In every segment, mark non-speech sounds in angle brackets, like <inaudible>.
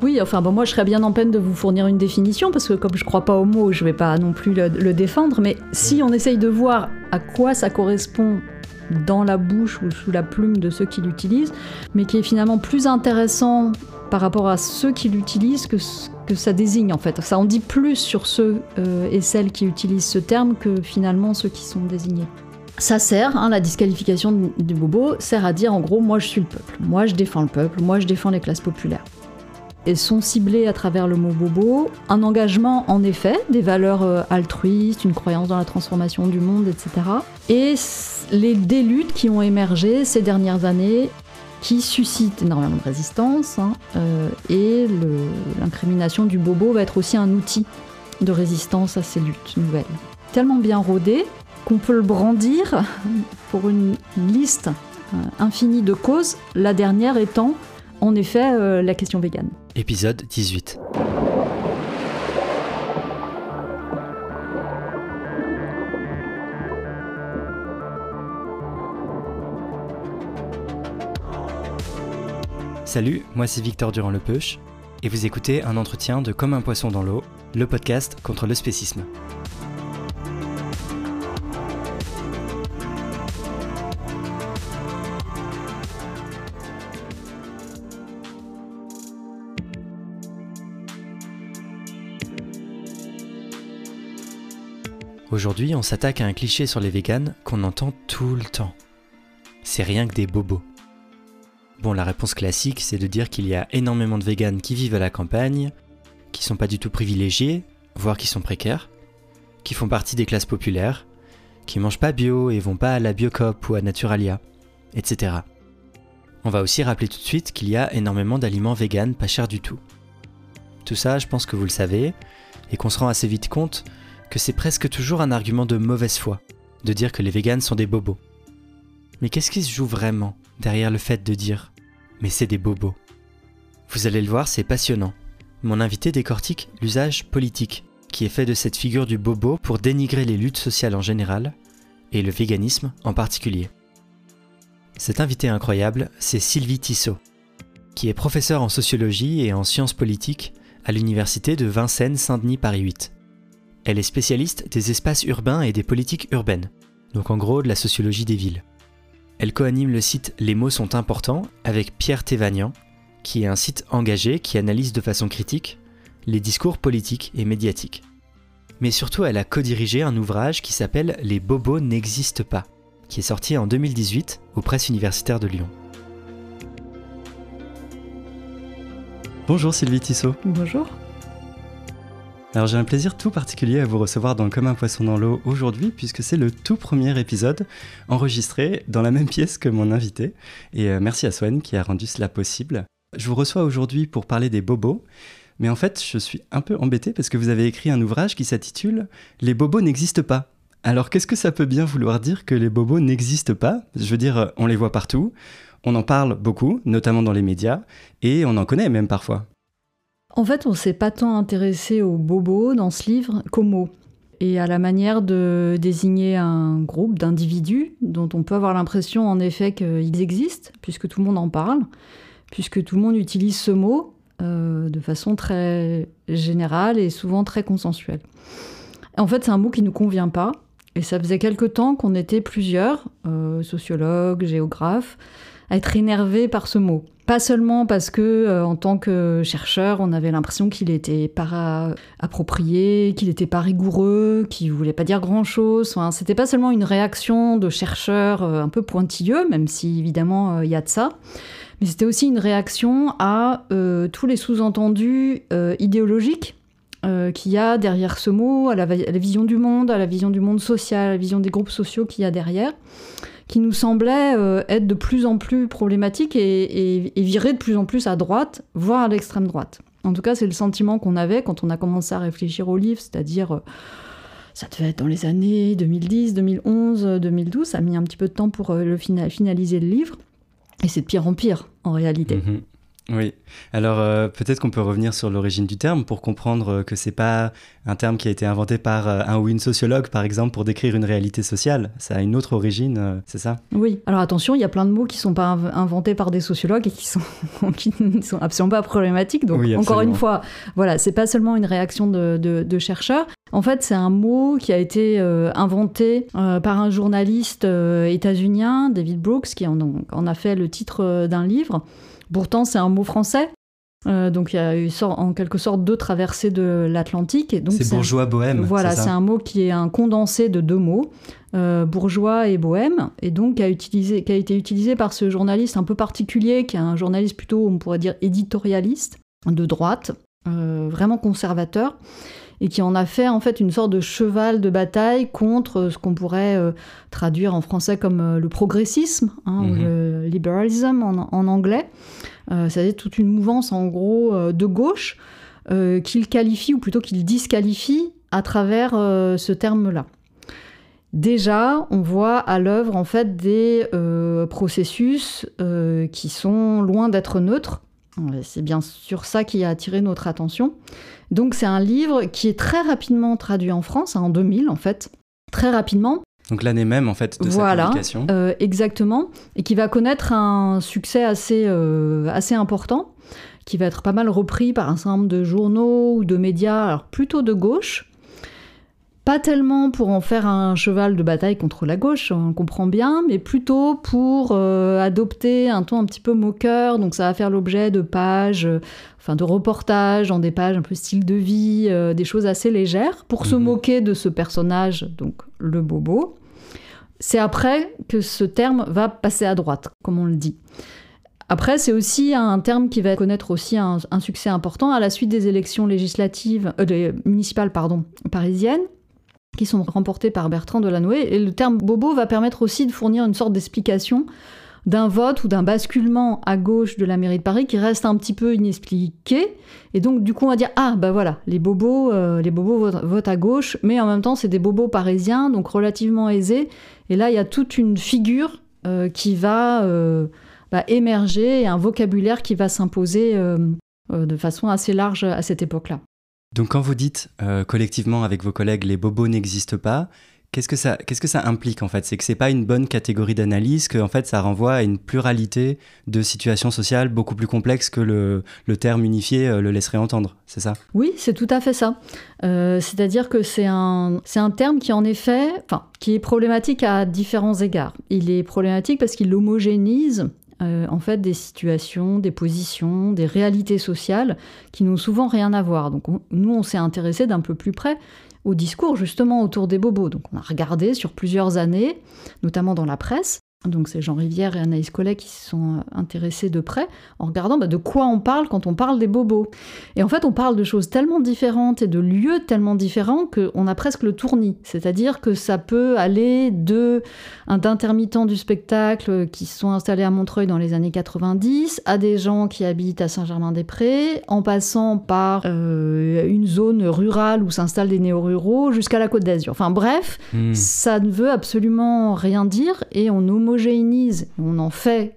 Oui, enfin bon, moi je serais bien en peine de vous fournir une définition parce que comme je crois pas au mot, je vais pas non plus le, défendre. Mais si on essaye de voir à quoi ça correspond dans la bouche ou sous la plume de ceux qui l'utilisent, mais qui est finalement plus intéressant par rapport à ceux qui l'utilisent que ce que ça désigne en fait. Ça en dit plus sur ceux euh, et celles qui utilisent ce terme que finalement ceux qui sont désignés. Ça sert, hein, la disqualification du bobo sert à dire en gros moi je suis le peuple, moi je défends le peuple, moi je défends les classes populaires sont ciblées à travers le mot bobo un engagement en effet, des valeurs euh, altruistes, une croyance dans la transformation du monde, etc. Et les, des luttes qui ont émergé ces dernières années qui suscitent énormément de résistance hein, euh, et l'incrimination du bobo va être aussi un outil de résistance à ces luttes nouvelles. Tellement bien rodé qu'on peut le brandir <laughs> pour une liste euh, infinie de causes, la dernière étant en effet la question végane. Épisode 18. Salut, moi c'est Victor Durand-Lepeuche, et vous écoutez un entretien de Comme un poisson dans l'eau, le podcast contre le spécisme. Aujourd'hui, on s'attaque à un cliché sur les véganes qu'on entend tout le temps. C'est rien que des bobos. Bon, la réponse classique, c'est de dire qu'il y a énormément de véganes qui vivent à la campagne, qui sont pas du tout privilégiés, voire qui sont précaires, qui font partie des classes populaires, qui mangent pas bio et vont pas à la Biocop ou à Naturalia, etc. On va aussi rappeler tout de suite qu'il y a énormément d'aliments véganes pas chers du tout. Tout ça, je pense que vous le savez, et qu'on se rend assez vite compte que c'est presque toujours un argument de mauvaise foi, de dire que les véganes sont des bobos. Mais qu'est-ce qui se joue vraiment derrière le fait de dire mais c'est des bobos? Vous allez le voir, c'est passionnant. Mon invité décortique l'usage politique qui est fait de cette figure du bobo pour dénigrer les luttes sociales en général et le véganisme en particulier. Cet invité incroyable, c'est Sylvie Tissot, qui est professeure en sociologie et en sciences politiques à l'université de Vincennes-Saint-Denis Paris 8. Elle est spécialiste des espaces urbains et des politiques urbaines, donc en gros de la sociologie des villes. Elle coanime le site Les mots sont importants avec Pierre Thévagnan, qui est un site engagé qui analyse de façon critique les discours politiques et médiatiques. Mais surtout, elle a co-dirigé un ouvrage qui s'appelle Les bobos n'existent pas, qui est sorti en 2018 aux presses universitaires de Lyon. Bonjour Sylvie Tissot. Bonjour. Alors j'ai un plaisir tout particulier à vous recevoir dans Comme un poisson dans l'eau aujourd'hui puisque c'est le tout premier épisode enregistré dans la même pièce que mon invité. Et euh, merci à Swen qui a rendu cela possible. Je vous reçois aujourd'hui pour parler des bobos. Mais en fait, je suis un peu embêté parce que vous avez écrit un ouvrage qui s'intitule Les bobos n'existent pas. Alors qu'est-ce que ça peut bien vouloir dire que les bobos n'existent pas? Je veux dire, on les voit partout, on en parle beaucoup, notamment dans les médias, et on en connaît même parfois. En fait, on s'est pas tant intéressé aux bobos dans ce livre qu'aux mots et à la manière de désigner un groupe d'individus dont on peut avoir l'impression en effet qu'ils existent, puisque tout le monde en parle, puisque tout le monde utilise ce mot euh, de façon très générale et souvent très consensuelle. En fait, c'est un mot qui ne nous convient pas, et ça faisait quelque temps qu'on était plusieurs, euh, sociologues, géographes, à être énervé par ce mot. Pas seulement parce que, euh, en tant que chercheur, on avait l'impression qu'il était pas approprié, qu'il n'était pas rigoureux, qu'il voulait pas dire grand chose. Enfin, c'était pas seulement une réaction de chercheur euh, un peu pointilleux, même si évidemment euh, il y a de ça, mais c'était aussi une réaction à tous les sous-entendus idéologiques qu'il y a derrière ce mot, à la, vision du monde, à la vision du monde social, à la vision des groupes sociaux qu'il y a derrière qui nous semblait euh, être de plus en plus problématique et, virer de plus en plus à droite, voire à l'extrême droite. En tout cas, c'est le sentiment qu'on avait quand on a commencé à réfléchir au livre, c'est-à-dire, euh, ça devait être dans les années 2010, 2011, 2012, ça a mis un petit peu de temps pour euh, le finaliser le livre, et c'est de pire en pire, en réalité. Mhm. Oui. Alors euh, peut-être qu'on peut revenir sur l'origine du terme pour comprendre euh, que c'est pas un terme qui a été inventé par euh, un ou une sociologue par exemple pour décrire une réalité sociale. Ça a une autre origine, c'est ça? Oui. Alors attention, il y a plein de mots qui sont pas inventés par des sociologues et qui sont <laughs> qui ne sont absolument pas problématiques. Donc encore une fois, voilà, c'est pas seulement une réaction de, chercheurs. En fait, c'est un mot qui a été inventé par un journaliste états-unien, David Brooks, qui en, en, a fait le titre d'un livre. Pourtant, c'est un mot français. Euh, donc il y a eu en quelque sorte deux traversées de l'Atlantique. C'est bourgeois bohème. Voilà, c'est un mot qui est un condensé de deux mots, euh, bourgeois et bohème, et donc qui a, utilisé, qui a été utilisé par ce journaliste un peu particulier, qui est un journaliste plutôt, on pourrait dire, éditorialiste, de droite, euh, vraiment conservateur, et qui en a fait en fait une sorte de cheval de bataille contre ce qu'on pourrait traduire en français comme le progressisme, hein, ou mhm. le liberalism en anglais. Euh, c'est toute une mouvance en gros euh, de gauche euh, qu'il qualifie ou plutôt qu'il disqualifie à travers ce terme-là. Déjà, on voit à l'œuvre en fait des processus qui sont loin d'être neutres. C'est bien sûr ça qui a attiré notre attention. Donc c'est un livre qui est très rapidement traduit en France, hein, en 2000 en fait, très rapidement. Donc l'année même en fait de voilà, sa publication. Euh, exactement, et qui va connaître un succès assez, euh, assez important, qui va être pas mal repris par un certain nombre de journaux ou de médias, alors plutôt de gauche. Pas tellement pour en faire un cheval de bataille contre la gauche, on comprend bien, mais plutôt pour euh, adopter un ton un petit peu moqueur. Donc ça va faire l'objet de pages, enfin de reportages dans des pages un peu style de vie, des choses assez légères, pour se mhm. moquer de ce personnage, donc le bobo. C'est après que ce terme va passer à droite, comme on le dit. Après, c'est aussi un terme qui va connaître aussi un, succès important à la suite des élections législatives, euh, municipales pardon, parisiennes, qui sont remportées par Bertrand Delanoë. Et le terme bobo va permettre aussi de fournir une sorte d'explication d'un vote ou d'un basculement à gauche de la mairie de Paris qui reste un petit peu inexpliqué. Et donc, du coup, on va dire Ah, bah voilà, les bobos, euh, les bobos votent, à gauche, mais en même temps, c'est des bobos parisiens, donc relativement aisés. Et là, il y a toute une figure euh, qui va euh, bah, émerger et un vocabulaire qui va s'imposer de façon assez large à cette époque-là. Donc, quand vous dites collectivement avec vos collègues les bobos n'existent pas, Qu'est-ce que ça, implique en fait? C'est que c'est pas une bonne catégorie d'analyse, que en fait ça renvoie à une pluralité de situations sociales beaucoup plus complexes que le, terme unifié euh, le laisserait entendre, c'est ça? Oui, c'est tout à fait ça. Euh, c'est-à-dire que c'est un, terme qui en effet, qui est problématique à différents égards. Il est problématique parce qu'il homogénise euh, en fait des situations, des positions, des réalités sociales qui n'ont souvent rien à voir. Donc nous, on s'est intéressé d'un peu plus près au discours justement autour des bobos. Donc on a regardé sur plusieurs années, notamment dans la presse, donc c'est Jean Rivière et Anaïs Collet qui se sont euh, intéressés de près en regardant bah, de quoi on parle quand on parle des bobos. Et en fait, on parle de choses tellement différentes et de lieux tellement différents qu'on a presque le tournis. C'est-à-dire que ça peut aller de d'intermittents du spectacle qui se sont installés à Montreuil dans les années 90 à des gens qui habitent à Saint-Germain-des-Prés, en passant par euh, une zone rurale où s'installent des néo-ruraux jusqu'à la Côte d'Azur. Enfin bref, hmm. ça ne veut absolument rien dire et on nous on en fait,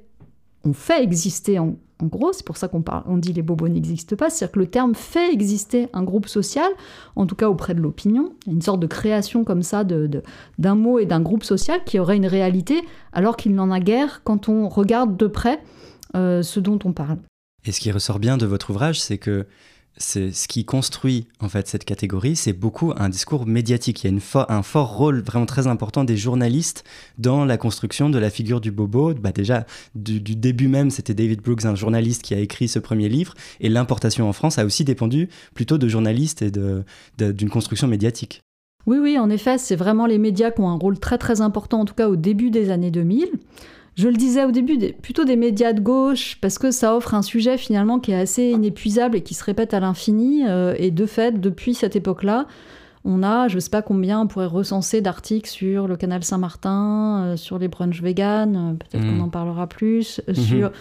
on fait exister en, gros, c'est pour ça qu'on parle, on dit les bobos n'existent pas, c'est-à-dire que le terme fait exister un groupe social, en tout cas auprès de l'opinion, une sorte de création comme ça de, d'un mot et d'un groupe social qui aurait une réalité, alors qu'il n'en a guère quand on regarde de près euh, ce dont on parle. Et ce qui ressort bien de votre ouvrage, c'est que c'est ce qui construit en fait cette catégorie, c'est beaucoup un discours médiatique. Il y a un fort rôle vraiment très important des journalistes dans la construction de la figure du bobo. Bah déjà, du, début même, c'était David Brooks, un journaliste qui a écrit ce premier livre, et l'importation en France a aussi dépendu plutôt de journalistes et d'une construction médiatique. Oui, oui, en effet, c'est vraiment les médias qui ont un rôle très très important, en tout cas au début des années 2000. Je le disais au début, plutôt des médias de gauche, parce que ça offre un sujet finalement qui est assez inépuisable et qui se répète à l'infini. Euh, et de fait, depuis cette époque-là, on a, je ne sais pas combien, on pourrait recenser d'articles sur le canal Saint-Martin, euh, sur les brunchs vegan, euh, peut-être qu'on mmh. en parlera plus, mmh. sur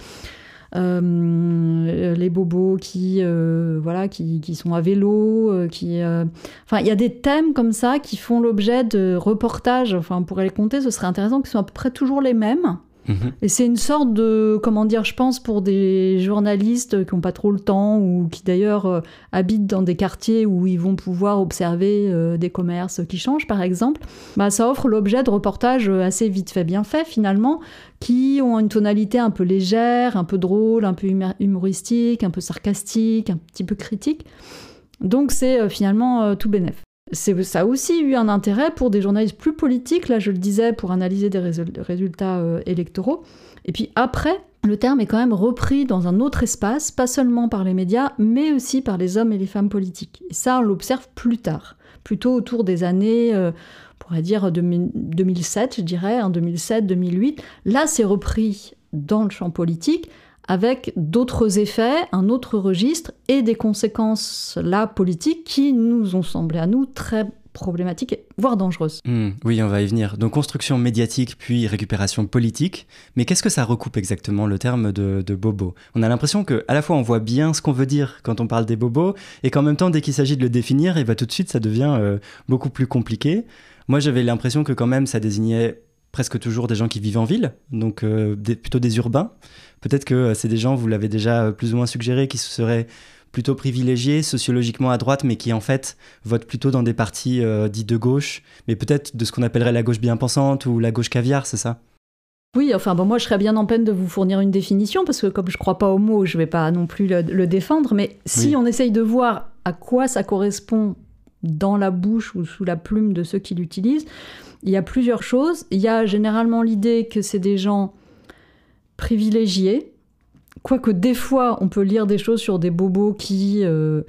les bobos qui, voilà, qui, qui, sont à vélo, qui, enfin, il y a des thèmes comme ça qui font l'objet de reportages. Enfin, on pourrait les compter, ce serait intéressant, qui sont à peu près toujours les mêmes. Et c'est une sorte de, comment dire, je pense pour des journalistes qui n'ont pas trop le temps ou qui d'ailleurs euh, habitent dans des quartiers où ils vont pouvoir observer euh, des commerces qui changent, par exemple, bah, ça offre l'objet de reportages assez vite fait, bien fait finalement, qui ont une tonalité un peu légère, un peu drôle, un peu humoristique, un peu sarcastique, un petit peu critique. Donc c'est euh, finalement tout bénef ça a aussi eu un intérêt pour des journalistes plus politiques, là je le disais, pour analyser des résultats euh, électoraux. Et puis après, le terme est quand même repris dans un autre espace, pas seulement par les médias, mais aussi par les hommes et les femmes politiques. Et ça, on l'observe plus tard, plutôt autour des années, euh, on pourrait dire 2007, je dirais, 2007-2008. Hein, là, c'est repris dans le champ politique avec d'autres effets, un autre registre et des conséquences là politiques qui nous ont semblé à nous très problématiques, voire dangereuses. Hmm, oui, on va y venir. Donc construction médiatique puis récupération politique. Mais qu'est-ce que ça recoupe exactement le terme de, bobo? On a l'impression que à la fois on voit bien ce qu'on veut dire quand on parle des bobos et qu'en même temps dès qu'il s'agit de le définir, et ben, tout de suite ça devient euh, beaucoup plus compliqué. Moi j'avais l'impression que quand même ça désignait presque toujours des gens qui vivent en ville, donc euh, plutôt des urbains. Peut-être que euh, c'est des gens, vous l'avez déjà euh, plus ou moins suggéré, qui seraient plutôt privilégiés sociologiquement à droite, mais qui en fait votent plutôt dans des partis euh, dits de gauche, mais peut-être de ce qu'on appellerait la gauche bien pensante ou la gauche caviar, c'est ça? Oui, enfin bon, moi je serais bien en peine de vous fournir une définition parce que comme je crois pas au mot, je vais pas non plus le, défendre. Mais si on essaye de voir à quoi ça correspond dans la bouche ou sous la plume de ceux qui l'utilisent, il y a plusieurs choses. Il y a généralement l'idée que c'est des gens privilégiés. Quoique des fois, on peut lire des choses sur des bobos qui euh,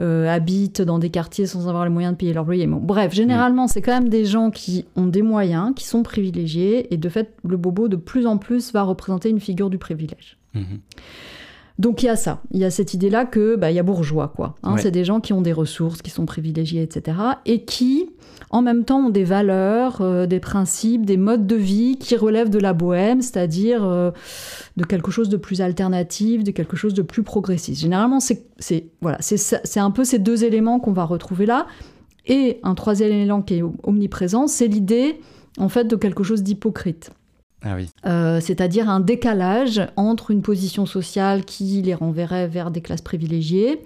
euh, habitent dans des quartiers sans avoir les moyens de payer leur loyer. bref, généralement, c'est quand même des gens qui ont des moyens, qui sont privilégiés, et de fait, le bobo, de plus en plus, va représenter une figure du privilège. Mhm. Donc il y a ça, il y a cette idée-là que bah, il y a bourgeois quoi. Hein. C'est des gens qui ont des ressources, qui sont privilégiés, etc. Et qui, en même temps, ont des valeurs, euh, des principes, des modes de vie qui relèvent de la bohème, c'est-à-dire euh, de quelque chose de plus alternatif, de quelque chose de plus progressiste. Généralement, c'est voilà, c'est un peu ces deux éléments qu'on va retrouver là. Et un troisième élément qui est omniprésent, c'est l'idée en fait de quelque chose d'hypocrite. Ah euh, c'est-à-dire un décalage entre une position sociale qui les renverrait vers des classes privilégiées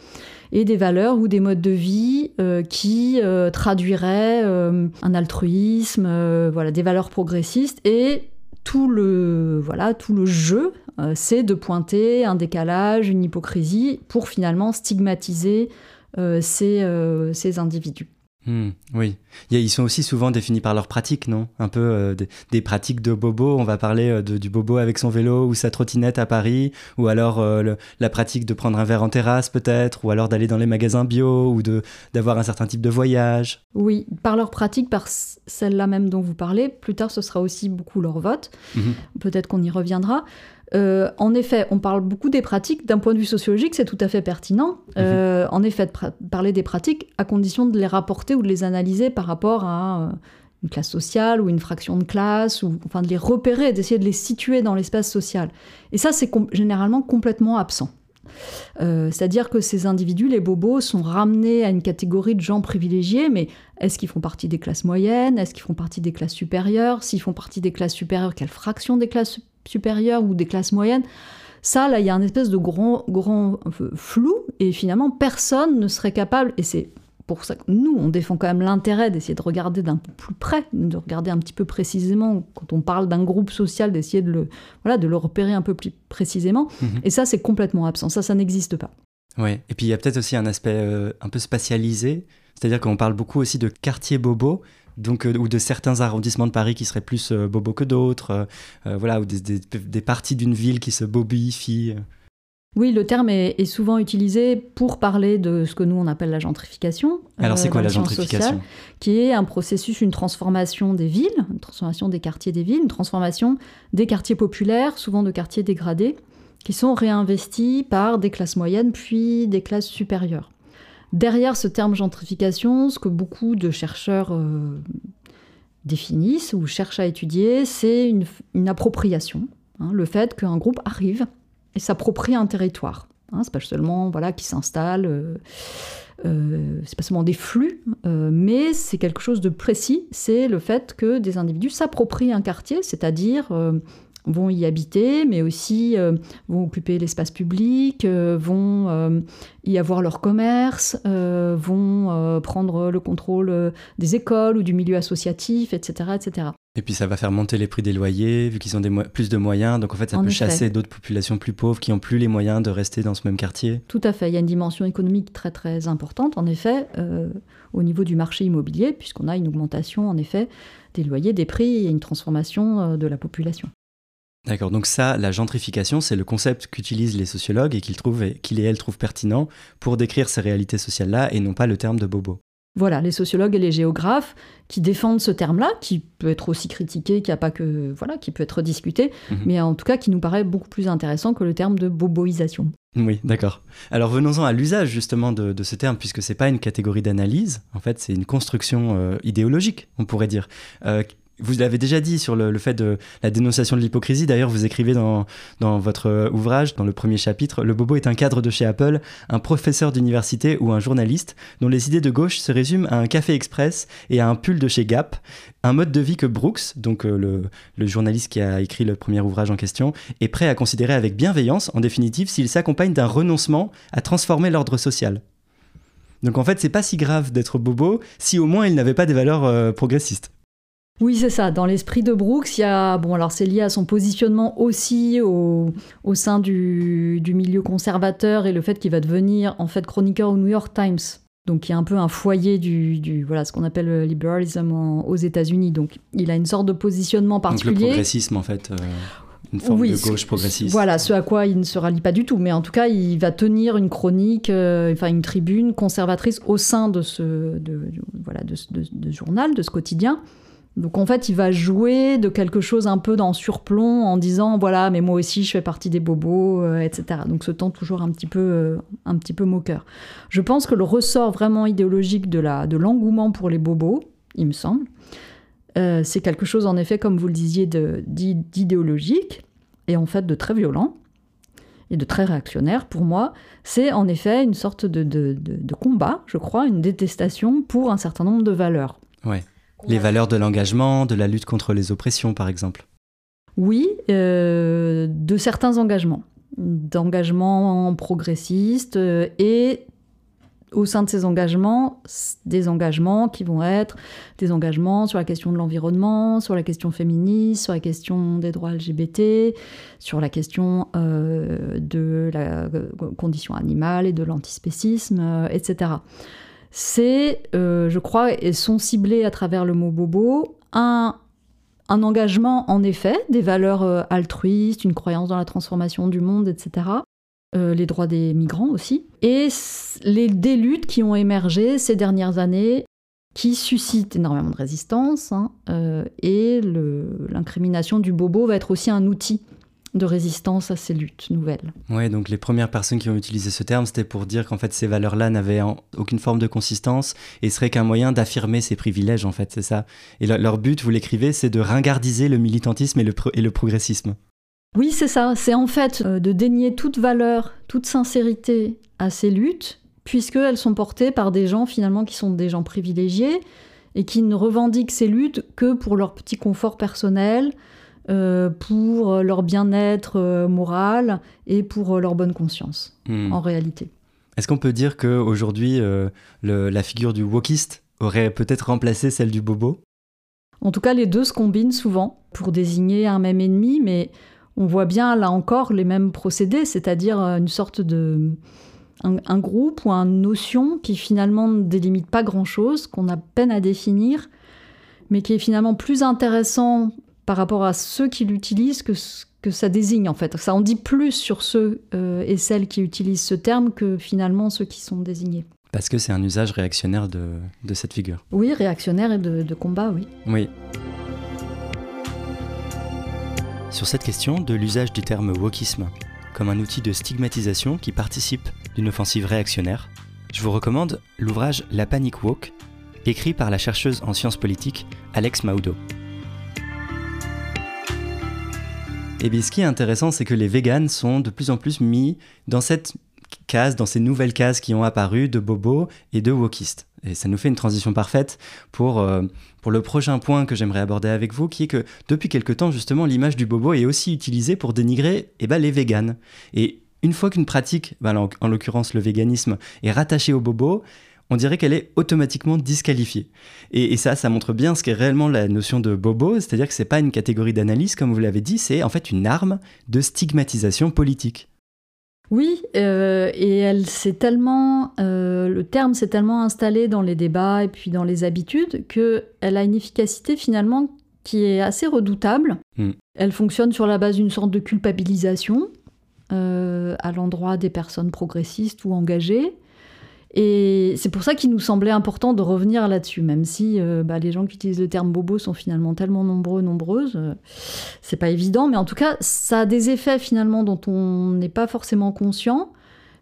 et des valeurs ou des modes de vie euh, qui euh, traduiraient un altruisme, voilà, des valeurs progressistes et tout le voilà tout le jeu, c'est de pointer un décalage, une hypocrisie pour finalement stigmatiser ces individus. Hmm, oui, ils sont aussi souvent définis par leurs pratiques, non? Un peu euh, des, pratiques de bobo. On va parler euh, du bobo avec son vélo ou sa trottinette à Paris, ou alors euh, la pratique de prendre un verre en terrasse peut-être, ou alors d'aller dans les magasins bio, ou d'avoir un certain type de voyage. Oui, par leurs pratiques, par celle-là même dont vous parlez. Plus tard, ce sera aussi beaucoup leur vote. Mhm. Peut-être qu'on y reviendra. Euh, en effet, on parle beaucoup des pratiques. D'un point de vue sociologique, c'est tout à fait pertinent. Mhm. Euh, en effet, de parler des pratiques à condition de les rapporter ou de les analyser par rapport à euh, une classe sociale ou une fraction de classe, ou enfin de les repérer, d'essayer de les situer dans l'espace social. Et ça, c'est généralement complètement absent. C'est-à-dire que ces individus, les bobos, sont ramenés à une catégorie de gens privilégiés, mais est-ce qu'ils font partie des classes moyennes? Est-ce qu'ils font partie des classes supérieures? S'ils font partie des classes supérieures, quelle fraction des classes supérieures ou des classes moyennes. Ça, là, il y a un espèce de grand, grand flou, et finalement, personne ne serait capable, et c'est pour ça que nous, on défend quand même l'intérêt d'essayer de regarder d'un peu plus près, de regarder un petit peu précisément, quand on parle d'un groupe social, d'essayer de le, voilà, de le repérer un peu plus précisément. Mhm. Et ça, c'est complètement absent. Ça, ça n'existe pas. Ouais, et puis il y a peut-être aussi un aspect euh, un peu spatialisé, c'est-à-dire qu'on parle beaucoup aussi de quartier bobo, donc, euh, ou de certains arrondissements de Paris qui seraient plus euh, bobo que d'autres, voilà, ou des, des parties d'une ville qui se bobifient. Oui, le terme est, souvent utilisé pour parler de ce que nous on appelle la gentrification. Alors c'est quoi la gentrification? Qui est un processus, une transformation des villes, une transformation des quartiers des villes, une transformation des quartiers populaires, souvent de quartiers dégradés, qui sont réinvestis par des classes moyennes puis des classes supérieures. Derrière ce terme gentrification, ce que beaucoup de chercheurs euh, définissent ou cherchent à étudier, c'est une, appropriation. Hein, le fait qu'un groupe arrive et s'approprie un territoire. Hein, c'est pas seulement voilà qui s'installe, euh, euh, c'est pas seulement des flux, mais c'est quelque chose de précis. C'est le fait que des individus s'approprient un quartier, c'est-à-dire vont y habiter, mais aussi euh, vont occuper l'espace public, euh, vont euh, y avoir leur commerce, vont prendre le contrôle des écoles ou du milieu associatif, etc., etc. Et puis ça va faire monter les prix des loyers, vu qu'ils ont des plus de moyens. Donc en fait, ça peut chasser d'autres populations plus pauvres qui n'ont plus les moyens de rester dans ce même quartier. Tout à fait. Il y a une dimension économique très très importante, en effet, au niveau du marché immobilier, puisqu'on a une augmentation, en effet, des loyers, des prix et une transformation de la population. D'accord, donc ça, la gentrification, c'est le concept qu'utilisent les sociologues et qu'ils trouvent, qu'ils et elles trouvent pertinent pour décrire ces réalités sociales-là et non pas le terme de bobo. Voilà, les sociologues et les géographes qui défendent ce terme-là, qui peut être aussi critiqué, qui a pas que voilà, qui peut être discuté, mhm. mais en tout cas qui nous paraît beaucoup plus intéressant que le terme de boboisation. Oui, d'accord. Alors venons-en à l'usage justement de, ce terme, puisque c'est pas une catégorie d'analyse, en fait c'est une construction euh, idéologique, on pourrait dire. Euh, vous l'avez déjà dit sur le, fait de la dénonciation de l'hypocrisie. D'ailleurs, vous écrivez dans, dans votre euh, ouvrage, dans le premier chapitre, le bobo est un cadre de chez Apple, un professeur d'université ou un journaliste dont les idées de gauche se résument à un café express et à un pull de chez Gap, un mode de vie que Brooks, donc euh, le, le journaliste qui a écrit le premier ouvrage en question, est prêt à considérer avec bienveillance, en définitive, s'il s'accompagne d'un renoncement à transformer l'ordre social. Donc en fait, c'est pas si grave d'être bobo si au moins il n'avait pas des valeurs euh, progressistes. Oui, c'est ça. Dans l'esprit de Brooks, il y a, bon, alors c'est lié à son positionnement aussi au, sein du, milieu conservateur et le fait qu'il va devenir en fait chroniqueur au New York Times. Donc, il y a un peu un foyer du, voilà, ce qu'on appelle le libéralisme aux États-Unis. Donc, il a une sorte de positionnement particulier. Donc, le progressisme, en fait. Euh, une forme de gauche progressiste. Voilà, ce à quoi il ne se rallie pas du tout, mais en tout cas, il va tenir une chronique, euh, enfin une tribune conservatrice au sein de ce, de, voilà, de, de, journal, de ce quotidien. Donc en fait, il va jouer de quelque chose un peu dans surplomb en disant voilà, mais moi aussi je fais partie des bobos, euh, etc. Donc ce temps toujours un petit peu, euh, un petit peu moqueur. Je pense que le ressort vraiment idéologique de la, de l'engouement pour les bobos, il me semble, euh, c'est quelque chose en effet, comme vous le disiez, d'idéologique et en fait de très violent et de très réactionnaire pour moi. C'est en effet une sorte de, de, de combat, je crois, une détestation pour un certain nombre de valeurs. Ouais. Les valeurs de l'engagement, de la lutte contre les oppressions, par exemple. Oui, euh, de certains engagements, d'engagements progressistes euh, et au sein de ces engagements, des engagements qui vont être des engagements sur la question de l'environnement, sur la question féministe, sur la question des droits LGBT, sur la question euh, de la condition animale et de l'antispécisme, etc c'est, euh, je crois, et sont ciblés à travers le mot bobo, un, engagement en effet, des valeurs euh, altruistes, une croyance dans la transformation du monde, etc. Euh, les droits des migrants aussi, et les, des luttes qui ont émergé ces dernières années qui suscitent énormément de résistance, hein, et l'incrimination du bobo va être aussi un outil de résistance à ces luttes nouvelles. Oui, donc les premières personnes qui ont utilisé ce terme, c'était pour dire qu'en fait ces valeurs-là n'avaient aucune forme de consistance et seraient qu'un moyen d'affirmer ces privilèges, en fait, c'est ça. Et leur but, vous l'écrivez, c'est de ringardiser le militantisme et le, et le progressisme. Oui, c'est ça. C'est en fait euh, de dénier toute valeur, toute sincérité à ces luttes, puisqu'elles sont portées par des gens finalement qui sont des gens privilégiés et qui ne revendiquent ces luttes que pour leur petit confort personnel, euh, pour leur bien-être euh, moral et pour euh, leur bonne conscience, hmm. en réalité. Est-ce qu'on peut dire qu'aujourd'hui, la figure du wokiste aurait peut-être remplacé celle du bobo? En tout cas, les deux se combinent souvent pour désigner un même ennemi, mais on voit bien là encore les mêmes procédés, c'est-à-dire une sorte de, un, groupe ou une notion qui finalement ne délimite pas grand-chose, qu'on a peine à définir, mais qui est finalement plus intéressant par rapport à ceux qui l'utilisent que que ça désigne en fait. Ça en dit plus sur ceux euh, et celles qui utilisent ce terme que finalement ceux qui sont désignés. Parce que c'est un usage réactionnaire de, de, cette figure. Oui, réactionnaire et de, de combat, oui. Oui. Sur cette question de l'usage du terme wokisme comme un outil de stigmatisation qui participe d'une offensive réactionnaire, je vous recommande l'ouvrage La Panic Woke, écrit par la chercheuse en sciences politiques Alex Maudo. Et bien, ce qui est intéressant, c'est que les véganes sont de plus en plus mis dans cette case, dans ces nouvelles cases qui ont apparu de bobos et de wokistes. Et ça nous fait une transition parfaite pour, euh, pour le prochain point que j'aimerais aborder avec vous, qui est que depuis quelque temps, justement, l'image du bobo est aussi utilisée pour dénigrer eh ben, les véganes. Et une fois qu'une pratique, ben, en l'occurrence le véganisme, est rattachée au bobo, on dirait qu'elle est automatiquement disqualifiée. Et, ça, ça montre bien ce qu'est réellement la notion de bobo, c'est-à-dire que c'est pas une catégorie d'analyse, comme vous l'avez dit, c'est en fait une arme de stigmatisation politique. Oui, euh, et elle s'est tellement, euh, le terme s'est tellement installé dans les débats et puis dans les habitudes que elle a une efficacité finalement qui est assez redoutable. Hmm. Elle fonctionne sur la base d'une sorte de culpabilisation euh, à l'endroit des personnes progressistes ou engagées. Et c'est pour ça qu'il nous semblait important de revenir là-dessus, même si euh, bah, les gens qui utilisent le terme bobo sont finalement tellement nombreux, nombreuses. Euh, c'est pas évident, mais en tout cas, ça a des effets finalement dont on n'est pas forcément conscient.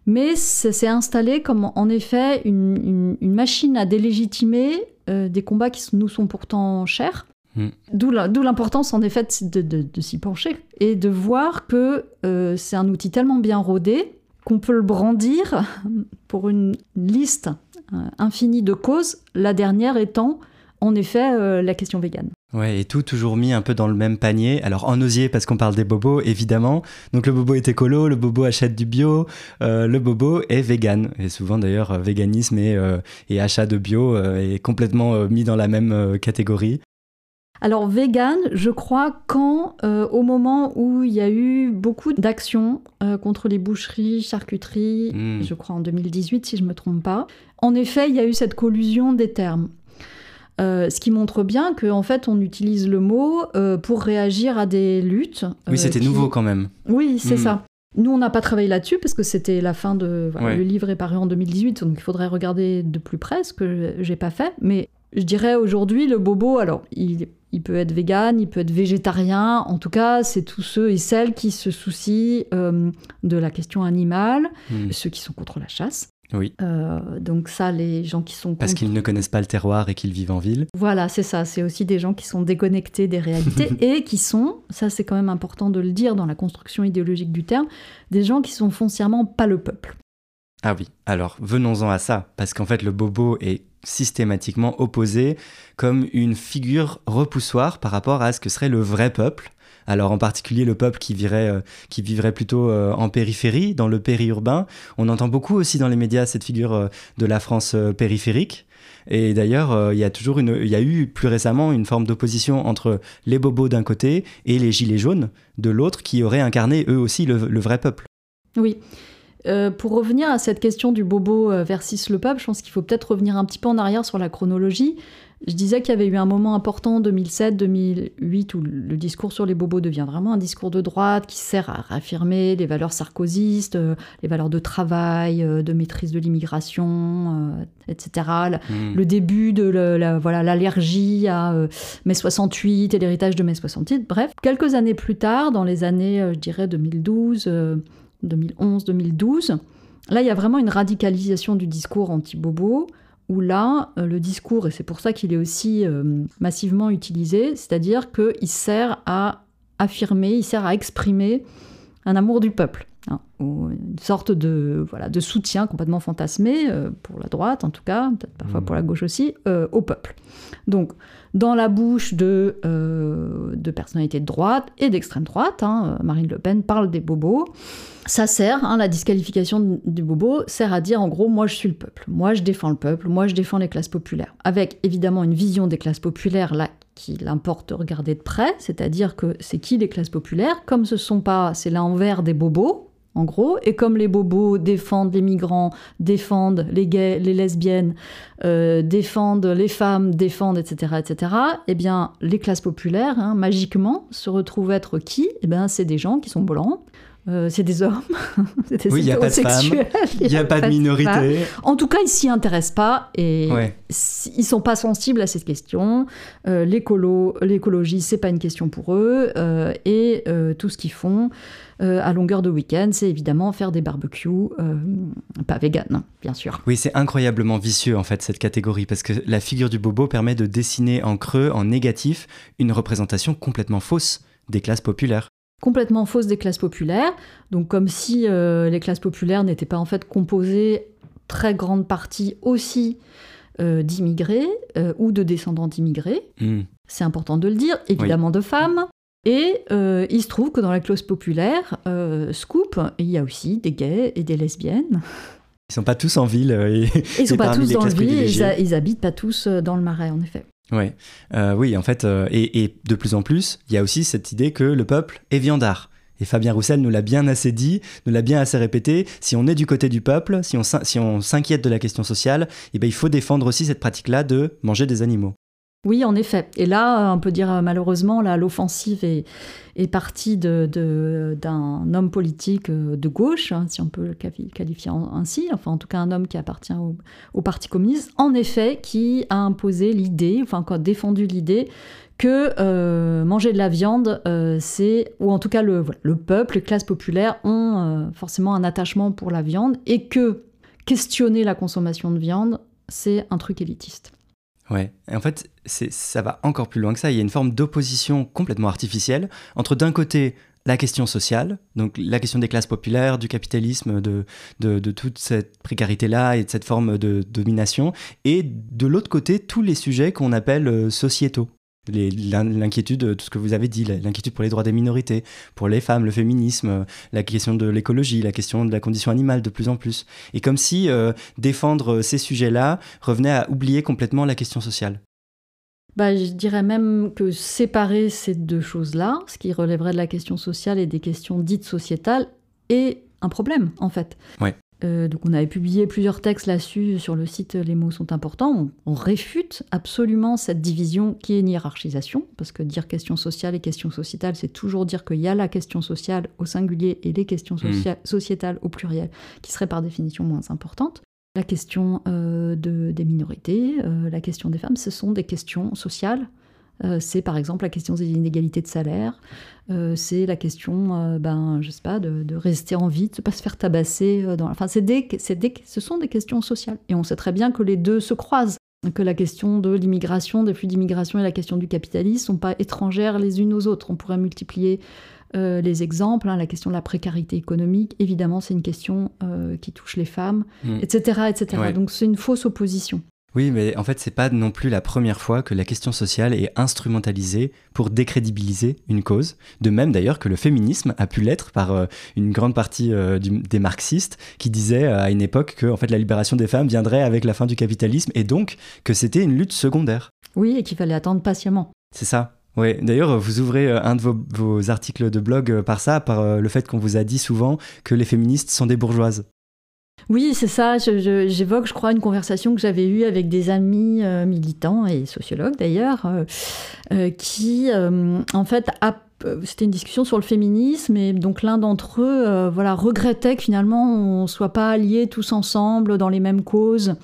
Mais ça s'est installé comme en effet une, machine à délégitimer euh, des combats qui nous sont pourtant chers. Hmm. D'où l'importance en effet de, de s'y pencher et de voir que c'est un outil tellement bien rodé qu'on peut le brandir pour une liste euh, infinie de causes, la dernière étant en effet euh, la question végane. Ouais, et tout toujours mis un peu dans le même panier. Alors en osier parce qu'on parle des bobos, évidemment. Donc le bobo est écolo, le bobo achète du bio, euh, le bobo est vegan. Et souvent d'ailleurs, véganisme et, et, achat de bio est complètement mis dans la même catégorie. Alors vegan, je crois quand euh, au moment où il y a eu beaucoup d'actions euh, contre les boucheries, charcuteries, hmm. je crois en 2018 si je ne me trompe pas. En effet, il y a eu cette collusion des termes. Euh, ce qui montre bien qu'en en fait on utilise le mot pour réagir à des luttes. oui, c'était nouveau quand même. Oui, c'est hmm. ça. Nous, on n'a pas travaillé là-dessus parce que c'était la fin de. Le livre est paru en 2018, donc il faudrait regarder de plus près, ce que j'ai pas fait. Mais je dirais aujourd'hui, le bobo, alors il il peut être vegan, il peut être végétarien. En tout cas, c'est tous ceux et celles qui se soucient euh, de la question animale, hmm. ceux qui sont contre la chasse. Oui. Euh, donc ça, les gens qui sont parce qu'ils ne connaissent pas le terroir et qu'ils vivent en ville. Voilà, c'est ça. C'est aussi des gens qui sont déconnectés des réalités <laughs> et qui sont, ça c'est quand même important de le dire dans la construction idéologique du terme, des gens qui sont foncièrement pas le peuple. Ah oui. Alors venons-en à ça, parce qu'en fait le bobo est systématiquement opposé comme une figure repoussoire par rapport à ce que serait le vrai peuple. Alors en particulier le peuple qui, vivrait, euh, qui vivrait plutôt euh, en périphérie, dans le périurbain. On entend beaucoup aussi dans les médias cette figure euh, de la France périphérique. Et d'ailleurs, il y a toujours il y a eu plus récemment une forme d'opposition entre les bobos d'un côté et les gilets jaunes de l'autre, qui auraient incarné eux aussi le vrai peuple. Oui. Euh, pour revenir à cette question du bobo euh, versus le peuple, je pense qu'il faut peut-être revenir un petit peu en arrière sur la chronologie. Je disais qu'il y avait eu un moment important en 2007-2008 où le discours sur les bobos devient vraiment un discours de droite qui sert à réaffirmer les valeurs sarkozystes, euh, les valeurs de travail, de maîtrise de l'immigration, etc. Hmm. Le début de la, voilà l'allergie à mai 68 et l'héritage de mai 68. Bref, quelques années plus tard, dans les années, je dirais 2012 2011-2012. Là, il y a vraiment une radicalisation du discours anti-bobo, où là, euh, le discours, et c'est pour ça qu'il est aussi euh, massivement utilisé, c'est-à-dire qu'il sert à affirmer, il sert à exprimer un amour du peuple, hein, ou une sorte de, voilà, de soutien complètement fantasmé, euh, pour la droite en tout cas, peut-être parfois pour la gauche aussi, au peuple. Donc, dans la bouche de, de personnalités de droite et d'extrême droite, hein, Marine Le Pen parle des bobos, ça sert, hein, la disqualification du bobo sert à dire en gros, moi je suis le peuple, moi je défends le peuple, moi je défends les classes populaires. Avec évidemment une vision des classes populaires là qu'il importe de regarder de près, c'est-à-dire que c'est qui les classes populaires? Comme ce sont pas, c'est l'envers des bobos, en gros. Et comme les bobos défendent les migrants, défendent les gays, les lesbiennes, euh, défendent les femmes, défendent, etc., etc., eh bien, les classes populaires, hein, magiquement, se retrouvent être qui? Eh bien, c'est des gens qui sont blancs, euh, c'est des hommes, <laughs> c'est des oui, il n'y a pas de femmes, il n'y a, pas de minorité. En tout cas, ils s'y intéressent pas et ouais. ils sont pas sensibles à cette question. Euh, l'écologie, c'est pas une question pour eux euh, et euh, tout ce qu'ils font à longueur de week-end, c'est évidemment faire des barbecues, pas vegan, hein, bien sûr. Oui, c'est incroyablement vicieux en fait cette catégorie parce que la figure du bobo permet de dessiner en creux, en négatif, une représentation complètement fausse des classes populaires complètement fausse des classes populaires, donc comme si euh, les classes populaires n'étaient pas en fait composées très grande partie aussi euh, d'immigrés euh, ou de descendants d'immigrés. Hmm. C'est important de le dire, évidemment de femmes. Et il se trouve que dans la classe populaire, Scoop, il y a aussi des gays et des lesbiennes. Ils sont pas tous en ville. Et, ils sont pas tous dans la ville, ils, ils habitent pas tous dans le marais, en effet. Ouais. Euh, oui, en fait, euh, et, de plus en plus, il y a aussi cette idée que le peuple est viandard. Et Fabien Roussel nous l'a bien assez dit, nous l'a bien assez répété. Si on est du côté du peuple, si on, si on s'inquiète de la question sociale, eh ben, il faut défendre aussi cette pratique-là de manger des animaux. Oui, en effet. Et là, on peut dire euh, malheureusement, l'offensive est, partie d'un homme politique euh, de gauche, hein, si on peut le qualifier ainsi, enfin en tout cas un homme qui appartient au, Parti communiste, en effet, qui a imposé l'idée, enfin a défendu l'idée que euh, manger de la viande, c'est, ou en tout cas le, peuple, les classes populaires ont forcément un attachement pour la viande et que questionner la consommation de viande, c'est un truc élitiste. Ouais, et en fait, ça va encore plus loin que ça. Il y a une forme d'opposition complètement artificielle entre d'un côté la question sociale, donc la question des classes populaires, du capitalisme, de, de, de toute cette précarité-là et de cette forme de domination, et de l'autre côté, tous les sujets qu'on appelle euh, sociétaux l'inquiétude, tout ce que vous avez dit, l'inquiétude pour les droits des minorités, pour les femmes, le féminisme, la question de l'écologie, la question de la condition animale de plus en plus. Et comme si euh, défendre ces sujets-là revenait à oublier complètement la question sociale. Bah, je dirais même que séparer ces deux choses-là, ce qui relèverait de la question sociale et des questions dites sociétales, est un problème, en fait. Ouais. Euh, donc on avait publié plusieurs textes là-dessus sur le site Les mots sont importants. On, réfute absolument cette division qui est une hiérarchisation, parce que dire question sociale et question sociétale, c'est toujours dire qu'il y a la question sociale au singulier et les questions hmm. sociétales au pluriel, qui seraient par définition moins importantes. La question euh, de, des minorités, euh, la question des femmes, ce sont des questions sociales euh, c'est par exemple la question des inégalités de salaire, euh, c'est la question, euh, ben, je sais pas, de, rester en vie, de ne pas se faire tabasser. Dans... Enfin, c'est des, des, ce sont des questions sociales. Et on sait très bien que les deux se croisent, que la question de l'immigration, des flux d'immigration et la question du capitalisme sont pas étrangères les unes aux autres. On pourrait multiplier les exemples, hein, la question de la précarité économique, évidemment, c'est une question qui touche les femmes, etc. Mmh. etc. Donc c'est une fausse opposition. Oui, mais en fait, c'est pas non plus la première fois que la question sociale est instrumentalisée pour décrédibiliser une cause. De même d'ailleurs que le féminisme a pu l'être par euh, une grande partie euh, des marxistes qui disaient euh, à une époque que en fait la libération des femmes viendrait avec la fin du capitalisme et donc que c'était une lutte secondaire. Oui, et qu'il fallait attendre patiemment. C'est ça. Oui, d'ailleurs, vous ouvrez un de vos, vos articles de blog par ça, par le fait qu'on vous a dit souvent que les féministes sont des bourgeoises. Oui, c'est ça. J'évoque, je, crois, une conversation que j'avais eue avec des amis euh, militants et sociologues d'ailleurs, euh, euh, qui, en fait, c'était une discussion sur le féminisme et donc l'un d'entre eux, voilà, regrettait que finalement on soit pas alliés tous ensemble dans les mêmes causes.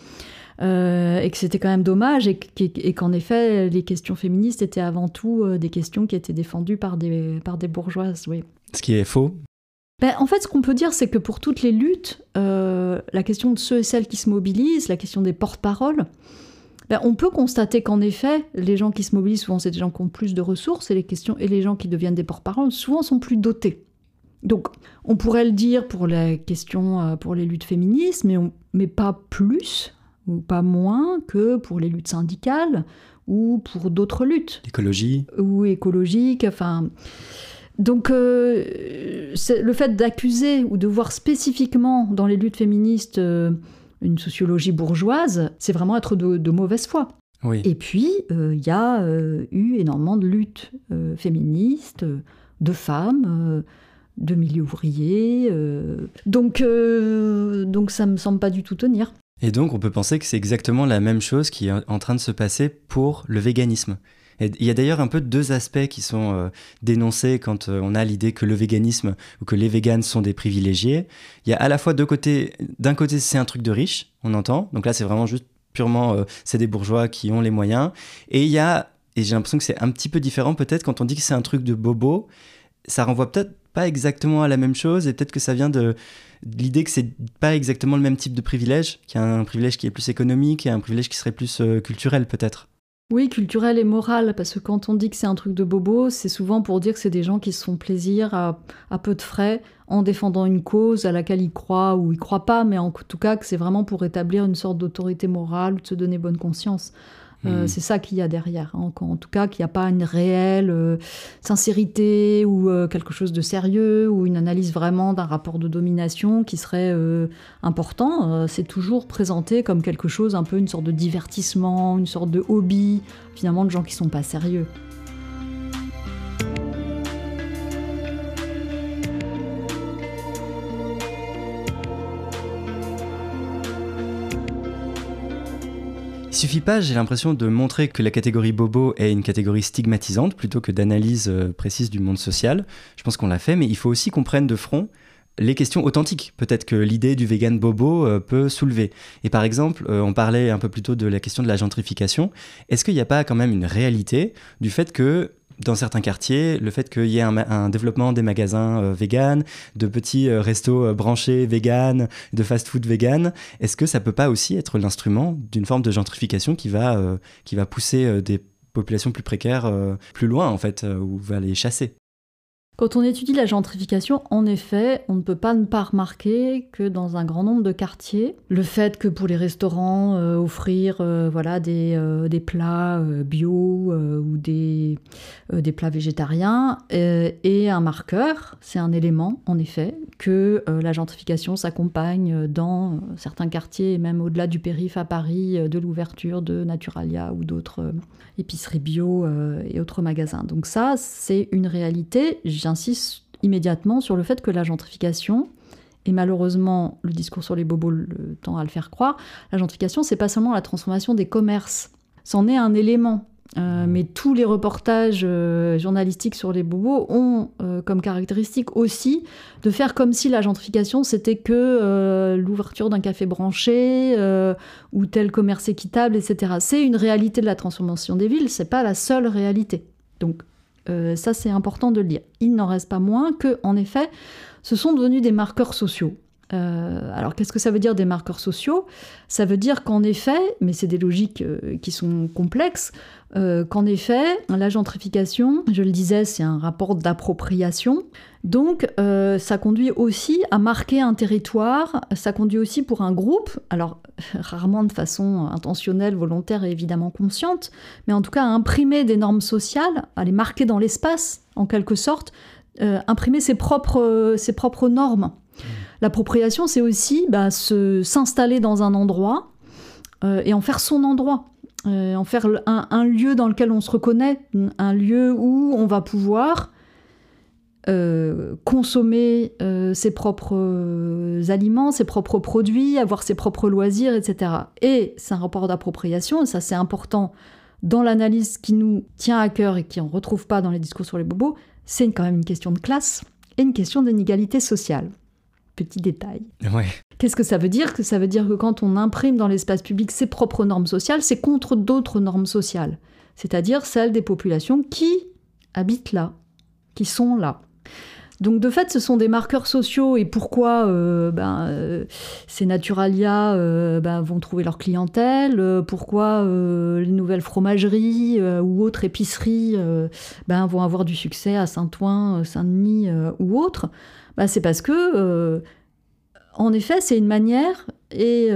et que c'était quand même dommage et qu'en effet les questions féministes étaient avant tout des questions qui étaient défendues par des, par des bourgeoises. Oui. Ce qui est faux ben, en fait, ce qu'on peut dire, c'est que pour toutes les luttes, euh, la question de ceux et celles qui se mobilisent, la question des porte-paroles, ben, on peut constater qu'en effet, les gens qui se mobilisent, souvent, c'est des gens qui ont plus de ressources, et les, questions, et les gens qui deviennent des porte-paroles, souvent, sont plus dotés. Donc, on pourrait le dire pour les questions, euh, pour les luttes féministes, mais, mais pas plus ou pas moins que pour les luttes syndicales ou pour d'autres luttes. L'écologie. Ou écologique, enfin. Donc euh, le fait d'accuser ou de voir spécifiquement dans les luttes féministes euh, une sociologie bourgeoise, c'est vraiment être de, mauvaise foi. Et puis, euh, il y a eu énormément de luttes féministes, de femmes, de milieu ouvrier. donc, donc ça me semble pas du tout tenir. Et donc on peut penser que c'est exactement la même chose qui est en train de se passer pour le véganisme il y a d'ailleurs un peu deux aspects qui sont euh, dénoncés quand euh, on a l'idée que le véganisme ou que les véganes sont des privilégiés. Il y a à la fois deux côtés. D'un côté, c'est un truc de riche, on entend. Donc là, c'est vraiment juste purement, euh, c'est des bourgeois qui ont les moyens. Et il y a, et j'ai l'impression que c'est un petit peu différent peut-être quand on dit que c'est un truc de bobo. Ça renvoie peut-être pas exactement à la même chose et peut-être que ça vient de l'idée que c'est pas exactement le même type de privilège, qu'il y a un privilège qui est plus économique et un privilège qui serait plus culturel peut-être. Oui, culturel et moral, parce que quand on dit que c'est un truc de bobo, c'est souvent pour dire que c'est des gens qui se font plaisir à, peu de frais en défendant une cause à laquelle ils croient ou ils croient pas, mais en tout cas que c'est vraiment pour établir une sorte d'autorité morale ou de se donner bonne conscience. Euh, hmm. C'est ça qu'il y a derrière. Hein. En tout cas, qu'il n'y a pas une réelle euh, sincérité ou euh, quelque chose de sérieux ou une analyse vraiment d'un rapport de domination qui serait important. c'est toujours présenté comme quelque chose, un peu une sorte de divertissement, une sorte de hobby, finalement, de gens qui sont pas sérieux. Suffit pas, j'ai l'impression, de montrer que la catégorie bobo est une catégorie stigmatisante plutôt que d'analyse euh, précise du monde social. Je pense qu'on l'a fait, mais il faut aussi qu'on prenne de front les questions authentiques, peut-être que l'idée du vegan bobo euh, peut soulever. Et par exemple, euh, on parlait un peu plus tôt de la question de la gentrification. Est-ce qu'il n'y a pas quand même une réalité du fait que dans certains quartiers, le fait qu'il y ait un, développement des magasins euh, vegan, de petits euh, restos euh, branchés vegan, de fast-food vegan, est-ce que ça peut pas aussi être l'instrument d'une forme de gentrification qui va, qui va pousser des populations plus précaires plus loin, en fait, ou va les chasser? Quand on étudie la gentrification, en effet, on ne peut pas ne pas remarquer que dans un grand nombre de quartiers, le fait que pour les restaurants, euh, offrir euh, voilà, des, euh, des plats bio ou des, des plats végétariens est un marqueur, c'est un élément, en effet, que la gentrification s'accompagne dans certains quartiers, et même au-delà du périph' à Paris, de l'ouverture de Naturalia ou d'autres épiceries bio et autres magasins. Donc ça, c'est une réalité j'insiste immédiatement sur le fait que la gentrification, et malheureusement le discours sur les bobos le tend à le faire croire, la gentrification, c'est pas seulement la transformation des commerces, c'en est un élément. Euh, mmh. mais tous les reportages euh, journalistiques sur les bobos ont euh, comme caractéristique aussi de faire comme si la gentrification c'était que l'ouverture d'un café branché ou tel commerce équitable, etc. C'est une réalité de la transformation des villes, c'est pas la seule réalité. Donc euh, ça, c'est important de le dire. Il n'en reste pas moins que, en effet, ce sont devenus des marqueurs sociaux. Euh, alors, qu'est-ce que ça veut dire des marqueurs sociaux? Ça veut dire qu'en effet, mais c'est des logiques euh, qui sont complexes, qu'en effet, la gentrification, je le disais, c'est un rapport d'appropriation. Donc, ça conduit aussi à marquer un territoire, ça conduit aussi pour un groupe, alors <laughs> rarement de façon intentionnelle, volontaire et évidemment consciente, mais en tout cas à imprimer des normes sociales, à les marquer dans l'espace, en quelque sorte, euh, imprimer ses propres, ses propres normes. L'appropriation, c'est aussi bah, s'installer dans un endroit euh, et en faire son endroit. Euh, en faire un, lieu dans lequel on se reconnaît, un lieu où on va pouvoir euh, consommer ses propres aliments, ses propres produits, avoir ses propres loisirs, etc. Et c'est un rapport d'appropriation, et ça c'est important dans l'analyse qui nous tient à cœur et qui on retrouve pas dans les discours sur les bobos, c'est quand même une question de classe et une question d'inégalité sociale. Petit détail. Qu'est-ce que ça veut dire? Que ça veut dire que quand on imprime dans l'espace public ses propres normes sociales, c'est contre d'autres normes sociales, c'est-à-dire celles des populations qui habitent là, qui sont là. Donc de fait, ce sont des marqueurs sociaux et pourquoi euh, ben, euh, ces Naturalia euh, ben, vont trouver leur clientèle, pourquoi les nouvelles fromageries ou autres épiceries ben, vont avoir du succès à Saint-Ouen, Saint-Denis ou autres. Ben, c'est parce que, en effet, c'est une manière, et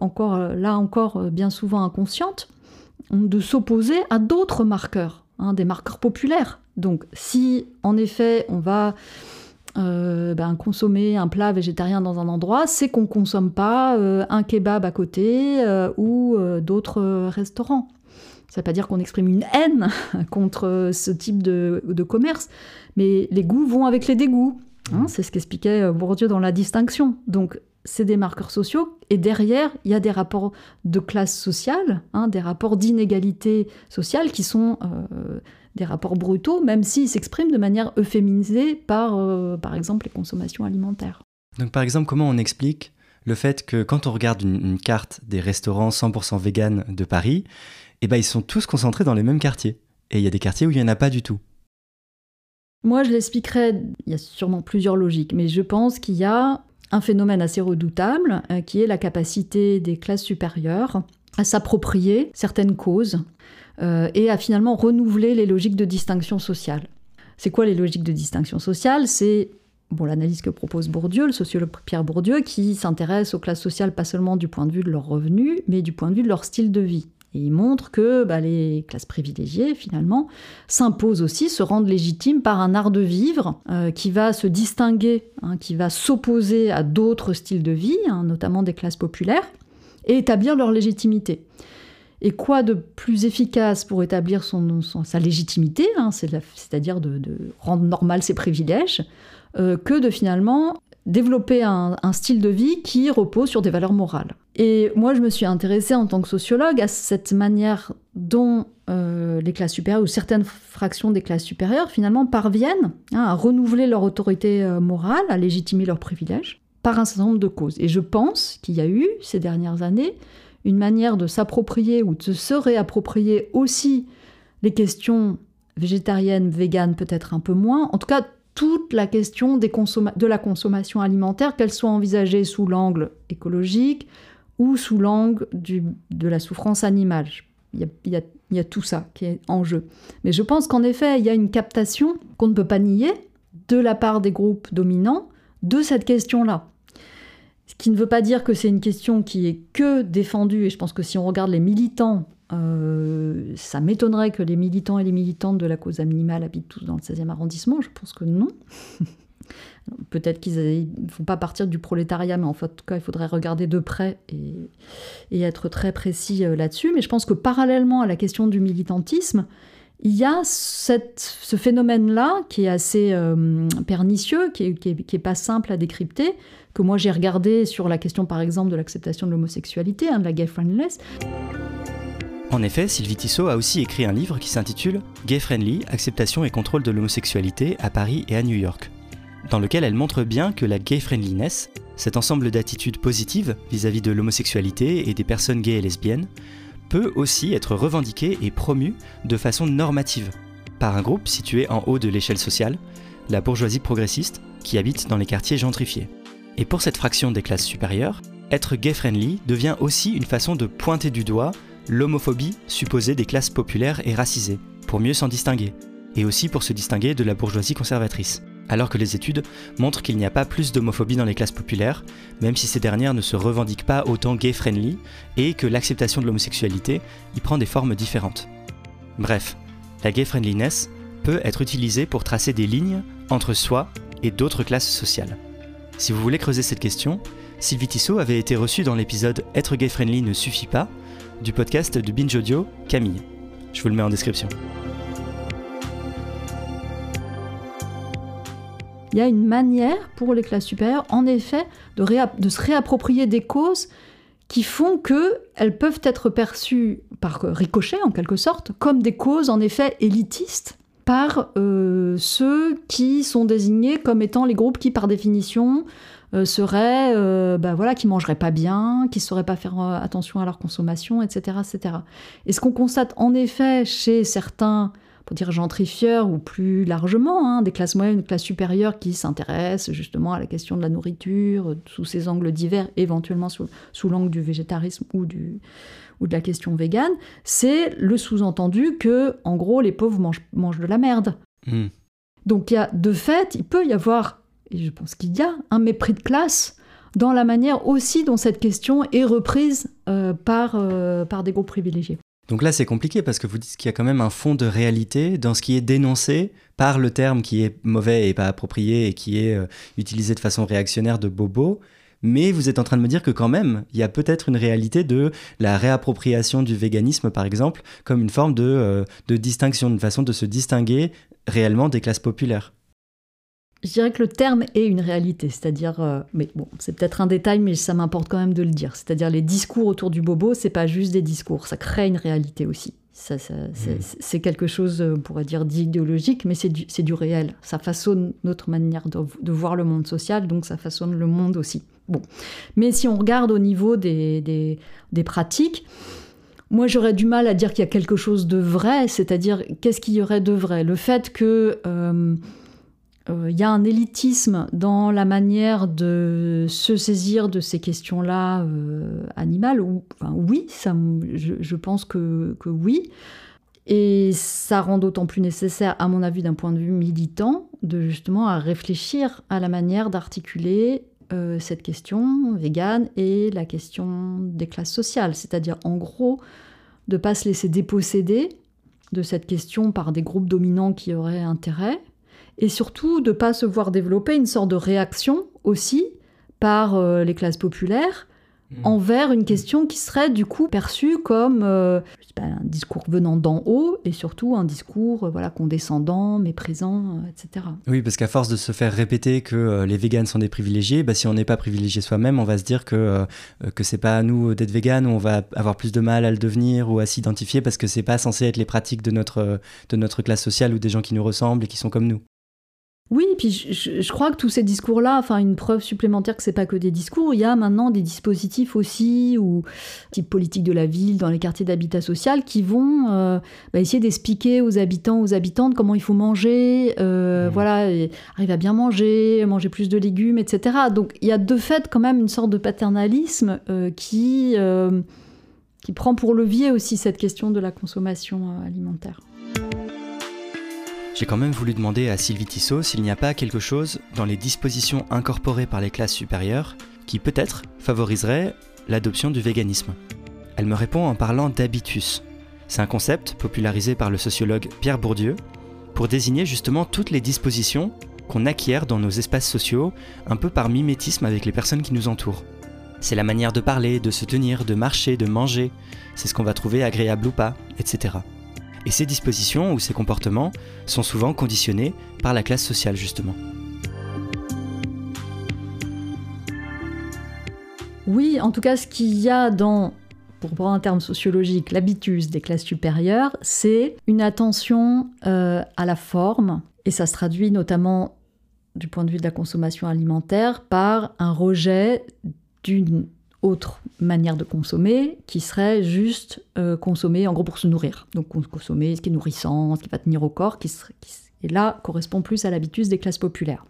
encore là encore bien souvent inconsciente, de s'opposer à d'autres marqueurs, hein, des marqueurs populaires donc si en effet on va euh, ben, consommer un plat végétarien dans un endroit, c'est qu'on ne consomme pas euh, un kebab à côté euh, ou d'autres restaurants. Ça ne veut pas dire qu'on exprime une haine <laughs> contre ce type de, commerce, mais les goûts vont avec les dégoûts. Hein, c'est ce qu'expliquait euh, Bourdieu dans la distinction. Donc, c'est des marqueurs sociaux, et derrière, il y a des rapports de classe sociale, hein, des rapports d'inégalité sociale qui sont euh, des rapports brutaux, même s'ils s'expriment de manière euphémisée par, euh, par exemple, les consommations alimentaires. Donc, par exemple, comment on explique le fait que quand on regarde une, carte des restaurants 100% vegan de Paris, eh ben, ils sont tous concentrés dans les mêmes quartiers. Et il y a des quartiers où il n'y en a pas du tout. Moi, je l'expliquerai, il y a sûrement plusieurs logiques, mais je pense qu'il y a un phénomène assez redoutable, euh, qui est la capacité des classes supérieures à s'approprier certaines causes euh, et à finalement renouveler les logiques de distinction sociale. C'est quoi les logiques de distinction sociale? C'est bon, l'analyse que propose Bourdieu, le sociologue Pierre Bourdieu, qui s'intéresse aux classes sociales pas seulement du point de vue de leurs revenus, mais du point de vue de leur style de vie. Et il montre que bah, les classes privilégiées, finalement, s'imposent aussi, se rendent légitimes par un art de vivre euh, qui va se distinguer, hein, qui va s'opposer à d'autres styles de vie, hein, notamment des classes populaires, et établir leur légitimité. Et quoi de plus efficace pour établir sa légitimité, hein, c'est-à-dire de, rendre normal ses privilèges, euh, que de finalement développer un, style de vie qui repose sur des valeurs morales. Et moi, je me suis intéressée en tant que sociologue à cette manière dont euh, les classes supérieures ou certaines fractions des classes supérieures finalement parviennent hein, à renouveler leur autorité euh, morale, à légitimer leurs privilèges par un certain nombre de causes. Et je pense qu'il y a eu ces dernières années une manière de s'approprier ou de se réapproprier aussi les questions végétariennes, véganes peut-être un peu moins, en tout cas toute la question de la consommation alimentaire, qu'elle soit envisagée sous l'angle écologique ou sous l'angle de la souffrance animale. Il y, a, il y, a, tout ça qui est en jeu. Mais je pense qu'en effet, il y a une captation qu'on ne peut pas nier de la part des groupes dominants de cette question-là. Ce qui ne veut pas dire que c'est une question qui est que défendue, et je pense que si on regarde les militants euh, ça m'étonnerait que les militants et les militantes de la cause animale habitent tous dans le 16e arrondissement. Je pense que non. <laughs> Peut-être qu'ils ne font pas partir du prolétariat, mais en, tout cas, il faudrait regarder de près et, être très précis euh, là-dessus. Mais je pense que parallèlement à la question du militantisme, il y a ce phénomène-là qui est assez euh, pernicieux, qui n'est pas simple à décrypter, que moi j'ai regardé sur la question par exemple de l'acceptation de l'homosexualité, hein, de la gay friendliness. En effet, Sylvie Tissot a aussi écrit un livre qui s'intitule Gay Friendly, acceptation et contrôle de l'homosexualité à Paris et à New York, dans lequel elle montre bien que la gay friendliness, cet ensemble d'attitudes positives vis-à-vis de l'homosexualité et des personnes gays et lesbiennes, peut aussi être revendiquée et promue de façon normative par un groupe situé en haut de l'échelle sociale, la bourgeoisie progressiste, qui habite dans les quartiers gentrifiés. Et pour cette fraction des classes supérieures, être gay-friendly devient aussi une façon de pointer du doigt l'homophobie supposée des classes populaires et racisées, pour mieux s'en distinguer, et aussi pour se distinguer de la bourgeoisie conservatrice. Alors que les études montrent qu'il n'y a pas plus d'homophobie dans les classes populaires, même si ces dernières ne se revendiquent pas autant gay-friendly, et que l'acceptation de l'homosexualité y prend des formes différentes. Bref, la gay-friendliness peut être utilisée pour tracer des lignes entre soi et d'autres classes sociales. Si vous voulez creuser cette question, Sylvie Tissot avait été reçue dans l'épisode Être gay-friendly ne suffit pas, du podcast de Binge Audio, Camille. Je vous le mets en description. Il y a une manière pour les classes supérieures, en effet, de, se réapproprier des causes qui font qu'elles peuvent être perçues par ricochet, en quelque sorte, comme des causes, en effet, élitistes par euh, ceux qui sont désignés comme étant les groupes qui, par définition, euh, seraient, euh, bah voilà, qui mangeraient pas bien, qui sauraient pas faire euh, attention à leur consommation, etc., etc. Et ce qu'on constate en effet chez certains, pour dire gentrifieurs ou plus largement, hein, des classes moyennes, des classes supérieures qui s'intéressent justement à la question de la nourriture sous ces angles divers, éventuellement sous, l'angle du végétarisme ou du ou de la question végane, c'est le sous-entendu que, en gros, les pauvres mangent, de la merde. Hmm. Donc, il y a, de fait, il peut y avoir et je pense qu'il y a un mépris de classe dans la manière aussi dont cette question est reprise euh, par, euh, par des groupes privilégiés. Donc là, c'est compliqué parce que vous dites qu'il y a quand même un fond de réalité dans ce qui est dénoncé par le terme qui est mauvais et pas approprié et qui est euh, utilisé de façon réactionnaire de bobo. Mais vous êtes en train de me dire que quand même, il y a peut-être une réalité de la réappropriation du véganisme, par exemple, comme une forme de, de distinction, une façon de se distinguer réellement des classes populaires. Je dirais que le terme est une réalité, c'est-à-dire, euh, mais bon, c'est peut-être un détail, mais ça m'importe quand même de le dire. C'est-à-dire, les discours autour du bobo, c'est pas juste des discours, ça crée une réalité aussi. Ça, mmh. c'est quelque chose, on pourrait dire, d'idéologique, mais c'est du, du, réel. Ça façonne notre manière de, voir le monde social, donc ça façonne le monde aussi. Bon. Mais si on regarde au niveau des, des, des pratiques, moi, j'aurais du mal à dire qu'il y a quelque chose de vrai, c'est-à-dire qu'est-ce qu'il y aurait de vrai? Le fait que euh, euh, il y a un élitisme dans la manière de se saisir de ces questions-là euh, animales, ou, oui, je, pense que, oui. Et ça rend d'autant plus nécessaire, à mon avis, d'un point de vue militant, de justement réfléchir à la manière d'articuler euh, cette question végane et la question des classes sociales. C'est-à-dire, en gros, de ne pas se laisser déposséder de cette question par des groupes dominants qui auraient intérêt, et surtout de ne pas se voir développer une sorte de réaction aussi par euh, les classes populaires mmh. envers une question qui serait du coup perçue comme euh, un discours venant d'en haut et surtout un discours euh, voilà condescendant, méprisant, etc. Oui, parce qu'à force de se faire répéter que les véganes sont des privilégiés, bah, si on n'est pas privilégié soi-même, on va se dire que que c'est pas à nous d'être vegan ou on va avoir plus de mal à le devenir ou à s'identifier parce que c'est pas censé être les pratiques de notre de notre classe sociale ou des gens qui nous ressemblent et qui sont comme nous. Oui, puis je, crois que tous ces discours-là, enfin une preuve supplémentaire que c'est pas que des discours, il y a maintenant des dispositifs aussi, ou type politique de la ville, dans les quartiers d'habitat social, qui vont euh, bah, essayer d'expliquer aux habitants, aux habitantes comment il faut manger, euh, mmh. voilà, arriver à bien manger, manger plus de légumes, etc. Donc il y a de fait quand même une sorte de paternalisme euh, qui, qui prend pour levier aussi cette question de la consommation alimentaire. J'ai quand même voulu demander à Sylvie Tissot s'il n'y a pas quelque chose dans les dispositions incorporées par les classes supérieures qui peut-être favoriserait l'adoption du véganisme. Elle me répond en parlant d'habitus. C'est un concept popularisé par le sociologue Pierre Bourdieu pour désigner justement toutes les dispositions qu'on acquiert dans nos espaces sociaux, un peu par mimétisme avec les personnes qui nous entourent. C'est la manière de parler, de se tenir, de marcher, de manger, c'est ce qu'on va trouver agréable ou pas, etc. Et ces dispositions ou ces comportements sont souvent conditionnés par la classe sociale justement. Oui, en tout cas, ce qu'il y a dans, pour prendre un terme sociologique, l'habitus des classes supérieures, c'est une attention euh, à la forme, et ça se traduit notamment du point de vue de la consommation alimentaire par un rejet d'une autre manière de consommer qui serait juste euh, consommer en gros pour se nourrir. Donc consommer ce qui est nourrissant, ce qui va tenir au corps, et là correspond plus à l'habitus des classes populaires.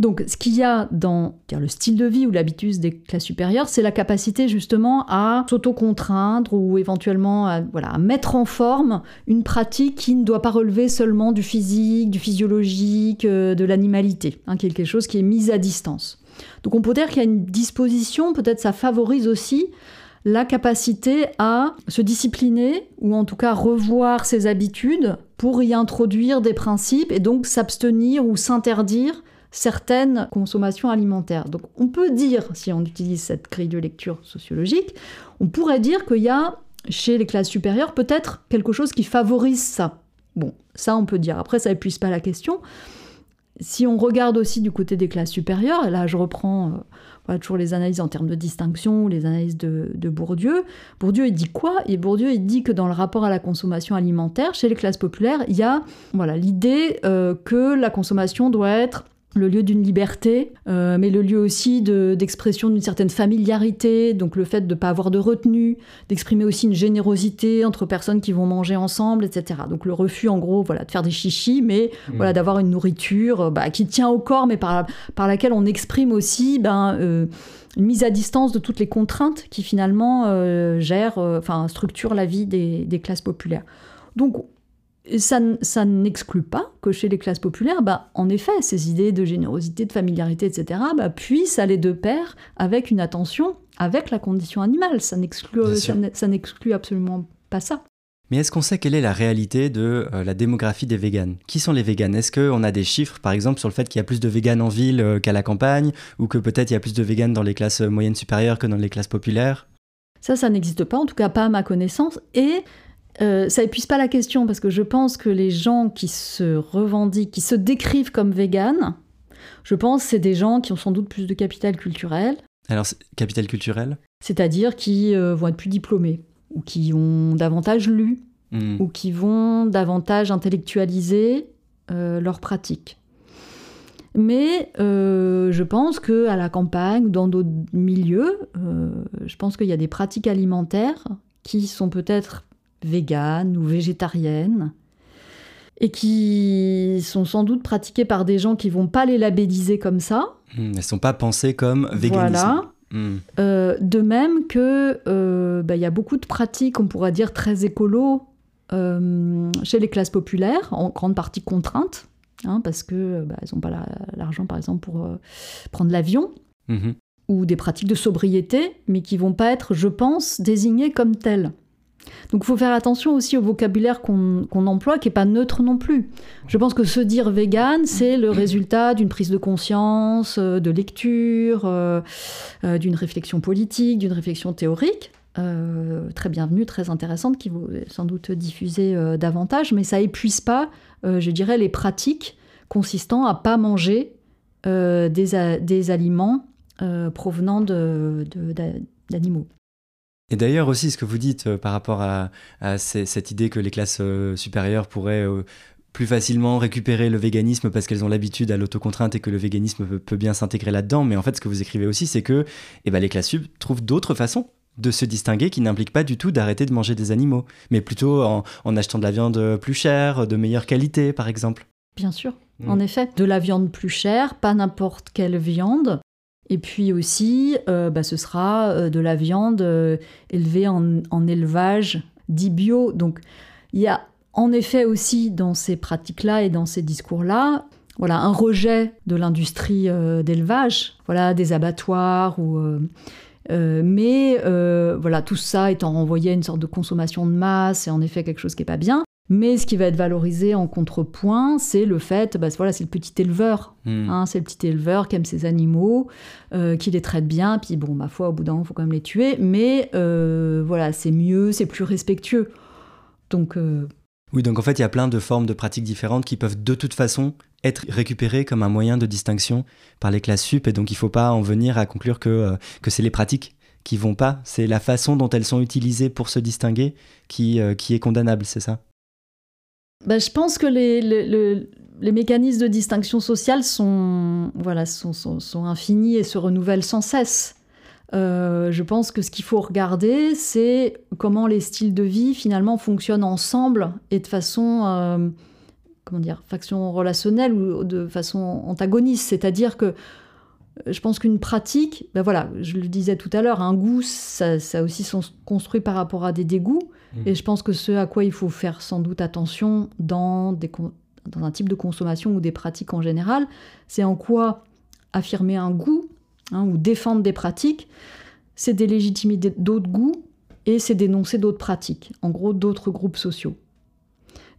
Donc ce qu'il y a dans le style de vie ou l'habitus des classes supérieures, c'est la capacité justement à s'auto-contraindre ou éventuellement à, voilà, mettre en forme une pratique qui ne doit pas relever seulement du physique, du physiologique, euh, de l'animalité, hein, quelque chose qui est mis à distance. Donc on peut dire qu'il y a une disposition, peut-être ça favorise aussi la capacité à se discipliner ou en tout cas revoir ses habitudes pour y introduire des principes et donc s'abstenir ou s'interdire certaines consommations alimentaires. Donc on peut dire, si on utilise cette grille de lecture sociologique, on pourrait dire qu'il y a chez les classes supérieures peut-être quelque chose qui favorise ça. Bon, ça on peut dire. Après, ça n'épuise pas la question. Si on regarde aussi du côté des classes supérieures, et là je reprends euh, toujours les analyses en termes de distinction, les analyses de, Bourdieu, Bourdieu il dit quoi? Et Bourdieu il dit que dans le rapport à la consommation alimentaire, chez les classes populaires, il y a voilà, l'idée euh, que la consommation doit être le lieu d'une liberté, euh, mais le lieu aussi d'expression d'une certaine familiarité, donc le fait de ne pas avoir de retenue, d'exprimer aussi une générosité entre personnes qui vont manger ensemble, etc. Donc le refus, en gros, voilà, de faire des chichis, mais mmh. voilà, d'avoir une nourriture euh, bah, qui tient au corps, mais par, par laquelle on exprime aussi ben, euh, une mise à distance de toutes les contraintes qui finalement gèrent, enfin structurent la vie des, des classes populaires. Donc ça, ça n'exclut pas que chez les classes populaires, bah, en effet, ces idées de générosité, de familiarité, etc., bah, puissent aller de pair avec une attention avec la condition animale. Ça n'exclut, ça n'exclut absolument pas ça. Mais est-ce qu'on sait quelle est la réalité de euh, la démographie des véganes? Qui sont les véganes? Est-ce qu'on a des chiffres, par exemple, sur le fait qu'il y a plus de véganes en ville euh, qu'à la campagne Ou que peut-être il y a plus de véganes dans les classes moyennes supérieures que dans les classes populaires? Ça, ça n'existe pas, en tout cas pas à ma connaissance. Et euh, ça épuise pas la question parce que je pense que les gens qui se revendiquent, qui se décrivent comme véganes, Je pense que c'est des gens qui ont sans doute plus de capital culturel. Alors, capital culturel? C'est-à-dire qui euh, vont être plus diplômés, ou qui ont davantage lu, Hmm. ou qui vont davantage intellectualiser euh, leurs pratiques. Mais euh, je pense que à la campagne, ou dans d'autres milieux, euh, je pense qu'il y a des pratiques alimentaires qui sont peut-être véganes ou végétariennes et qui sont sans doute pratiquées par des gens qui vont pas les labelliser comme ça. Hmm, Elles sont pas pensées comme véganisme. Voilà. Hmm. Euh, de même que euh, bah, il y a beaucoup de pratiques, on pourrait dire très écolo, euh, chez les classes populaires, en grande partie contraintes, hein, parce que bah, elles n'ont pas la- l'argent, par exemple, pour prendre l'avion, Mhm. ou des pratiques de sobriété, mais qui vont pas être, je pense, désignées comme telles. Donc il faut faire attention aussi au vocabulaire qu'on emploie, qui n'est pas neutre non plus. Je pense que se dire vegan, c'est le résultat d'une prise de conscience, euh, de lecture, euh, euh, d'une réflexion politique, d'une réflexion théorique. très bienvenue, très intéressante, qui vous sans doute diffuser davantage, mais ça épuise pas, je dirais, les pratiques consistant à pas manger des, aliments provenant d'animaux. Et d'ailleurs aussi, ce que vous dites euh, par rapport à, à ces- cette idée que les classes euh, supérieures pourraient euh, plus facilement récupérer le véganisme parce qu'elles ont l'habitude à l'autocontrainte et que le véganisme peut, peut bien s'intégrer là-dedans. Mais en fait, ce que vous écrivez aussi, c'est que eh ben, les classes sub trouvent d'autres façons de se distinguer qui n'impliquent pas du tout d'arrêter de manger des animaux, mais plutôt en, en achetant de la viande plus chère, de meilleure qualité, par exemple. Bien sûr, Mm. en effet. De la viande plus chère, pas n'importe quelle viande. Et puis aussi, euh, bah, ce sera euh, de la viande euh, élevée en, élevage dit bio. Donc il y a en effet aussi dans ces pratiques-là et dans ces discours-là, voilà, un rejet de l'industrie d'élevage, voilà, des abattoirs ou mais voilà, tout ça étant renvoyé à une sorte de consommation de masse, c'est en effet quelque chose qui n'est pas bien. Mais ce qui va être valorisé en contrepoint, c'est le fait, bah, voilà, c'est le petit éleveur, Hmm. hein, c'est le petit éleveur qui aime ses animaux, euh, qui les traite bien, puis bon, ma foi, au bout d'un moment, il faut quand même les tuer, mais euh, voilà, c'est mieux, c'est plus respectueux. Donc, euh, Oui, donc en fait, il y a plein de formes de pratiques différentes qui peuvent de toute façon être récupérées comme un moyen de distinction par les classes sup, et donc il ne faut pas en venir à conclure que, que c'est les pratiques qui vont pas, c'est la façon dont elles sont utilisées pour se distinguer qui, qui est condamnable, c'est ça? Bah, je pense que les, les, le- les mécanismes de distinction sociale sont, voilà, sont, sont, infinis et se renouvellent sans cesse. Euh, je pense que ce qu'il faut regarder, c'est comment les styles de vie finalement fonctionnent ensemble et de façon, euh, comment dire, façon relationnelle ou de façon antagoniste. C'est-à-dire que euh, je pense qu'une pratique, ben voilà, je le disais tout à l'heure, un goût, ça, ça aussi sont construit par rapport à des dégoûts. Mhm. Et je pense que ce à quoi il faut faire sans doute attention dans, un type de consommation ou des pratiques en général, c'est en quoi affirmer un goût hein, ou défendre des pratiques, c'est délégitimer d'autres goûts et c'est dénoncer d'autres pratiques, en gros d'autres groupes sociaux.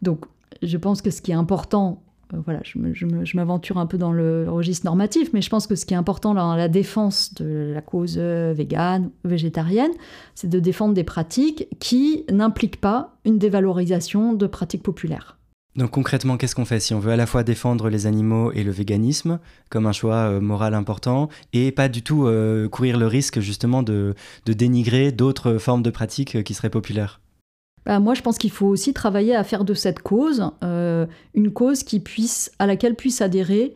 Donc je pense que ce qui est important, voilà, je m'aventure un peu dans le registre normatif, mais je pense que ce qui est important dans la défense de la cause euh, végane, végétarienne, c'est de défendre des pratiques qui n'impliquent pas une dévalorisation de pratiques populaires. Donc concrètement, qu'est-ce qu'on fait si on veut à la fois défendre les animaux et le véganisme comme un choix euh, moral important et pas du tout euh, courir le risque justement de, dénigrer d'autres formes de pratiques euh, qui seraient populaires? Bah, moi, je pense qu'il faut aussi travailler à faire de cette cause euh, une cause qui puisse, à laquelle puissent adhérer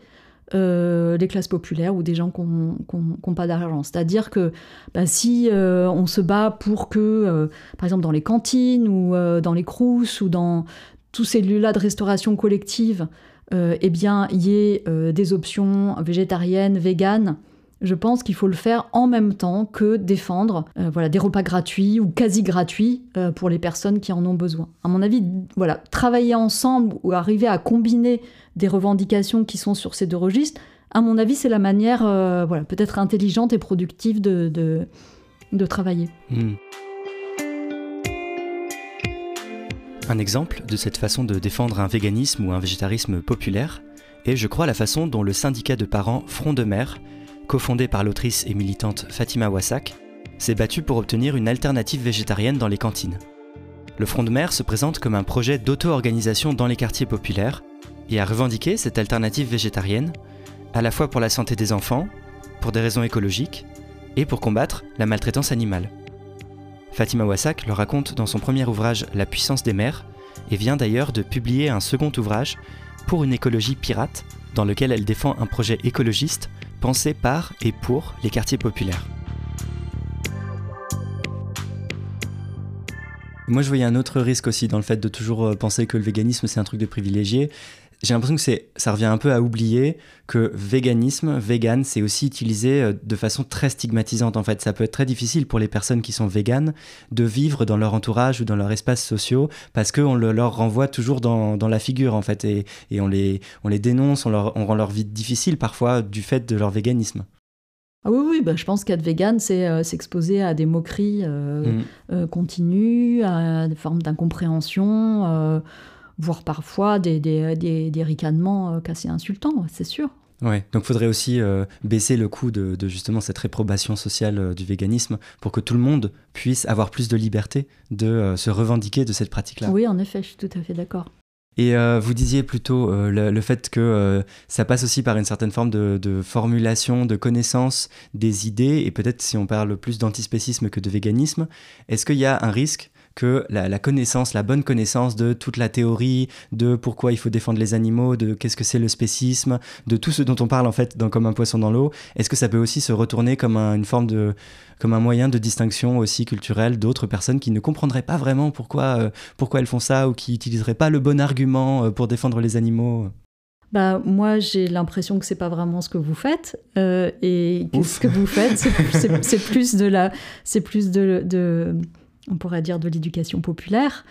euh, les classes populaires ou des gens qui n'ont pas d'argent. C'est-à-dire que bah, si euh, on se bat pour que, par exemple, dans les cantines ou dans les crousses ou dans tous ces lieux-là de restauration collective, eh bien, il y ait des options végétariennes, véganes, je pense qu'il faut le faire en même temps que défendre euh, voilà, des repas gratuits ou quasi gratuits euh, pour les personnes qui en ont besoin. À mon avis, voilà, travailler ensemble ou arriver à combiner des revendications qui sont sur ces deux registres, à mon avis, c'est la manière euh, voilà, peut-être intelligente et productive de, travailler. Hmm. Un exemple de cette façon de défendre un véganisme ou un végétarisme populaire est, je crois, la façon dont le syndicat de parents Front de Mer, cofondé par l'autrice et militante Fatima Wassak, s'est battu pour obtenir une alternative végétarienne dans les cantines. Le Front de Mer se présente comme un projet d'auto-organisation dans les quartiers populaires et a revendiqué cette alternative végétarienne à la fois pour la santé des enfants, pour des raisons écologiques et pour combattre la maltraitance animale. Fatima Wassak le raconte dans son premier ouvrage La puissance des mers et vient d'ailleurs de publier un second ouvrage pour une écologie pirate dans lequel elle défend un projet écologiste pensé par et pour les quartiers populaires. Moi, je voyais un autre risque aussi dans le fait de toujours euh, penser que le véganisme, c'est un truc de privilégié. J'ai l'impression que c'est, ça revient un peu à oublier que véganisme, vegan, c'est aussi utilisé euh, de façon très stigmatisante. En fait, ça peut être très difficile pour les personnes qui sont véganes de vivre dans leur entourage ou dans leur espace sociaux parce qu'on le, leur renvoie toujours dans, dans, la figure, en fait, et, et on, les, on les dénonce, on, leur, on rend leur vie difficile parfois du fait de leur véganisme. Ah oui, oui bah, je pense qu'être vegan, c'est euh, s'exposer à des moqueries euh, mm. euh, continues, à des formes d'incompréhension, voire parfois des, des, des, des ricanements assez insultants, c'est sûr. Ouais, donc il faudrait aussi baisser le coût de, de, justement cette réprobation sociale du véganisme pour que tout le monde puisse avoir plus de liberté de se revendiquer de cette pratique-là. Oui, en effet, je suis tout à fait d'accord. Et euh, vous disiez plutôt euh, le, fait que euh, ça passe aussi par une certaine forme de, de formulation, de connaissance des idées, et peut-être si on parle plus d'antispécisme que de véganisme, est-ce qu'il y a un risque que la, connaissance, la bonne connaissance de toute la théorie, de pourquoi il faut défendre les animaux, de qu'est-ce que c'est le spécisme, de tout ce dont on parle en fait dans, comme un poisson dans l'eau, est-ce que ça peut aussi se retourner comme une forme de, comme un moyen de distinction aussi culturelle d'autres personnes qui ne comprendraient pas vraiment pourquoi, euh, pourquoi elles font ça ou qui n'utiliseraient pas le bon argument euh, pour défendre les animaux? Bah, moi, j'ai l'impression que c'est pas vraiment ce que vous faites, euh, et que ce que vous faites, <laughs> c'est plus de la, c'est plus de, de on pourrait dire de l'éducation populaire,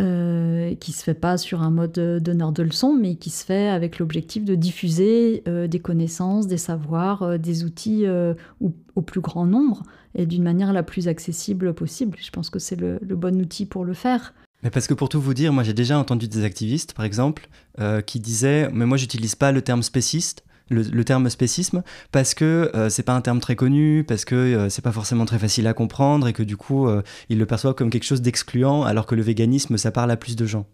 euh, qui se fait pas sur un mode donneur de leçons, mais qui se fait avec l'objectif de diffuser euh, des connaissances, des savoirs, euh, des outils au, plus grand nombre et d'une manière la plus accessible possible. Je pense que c'est le, bon outil pour le faire. Mais parce que pour tout vous dire, moi j'ai déjà entendu des activistes, par exemple, qui disaient, mais moi j'utilise pas le terme spéciste, le, terme spécisme parce que euh, c'est pas un terme très connu, parce que euh, c'est pas forcément très facile à comprendre et que du coup euh, ils le perçoivent comme quelque chose d'excluant alors que le véganisme ça parle à plus de gens.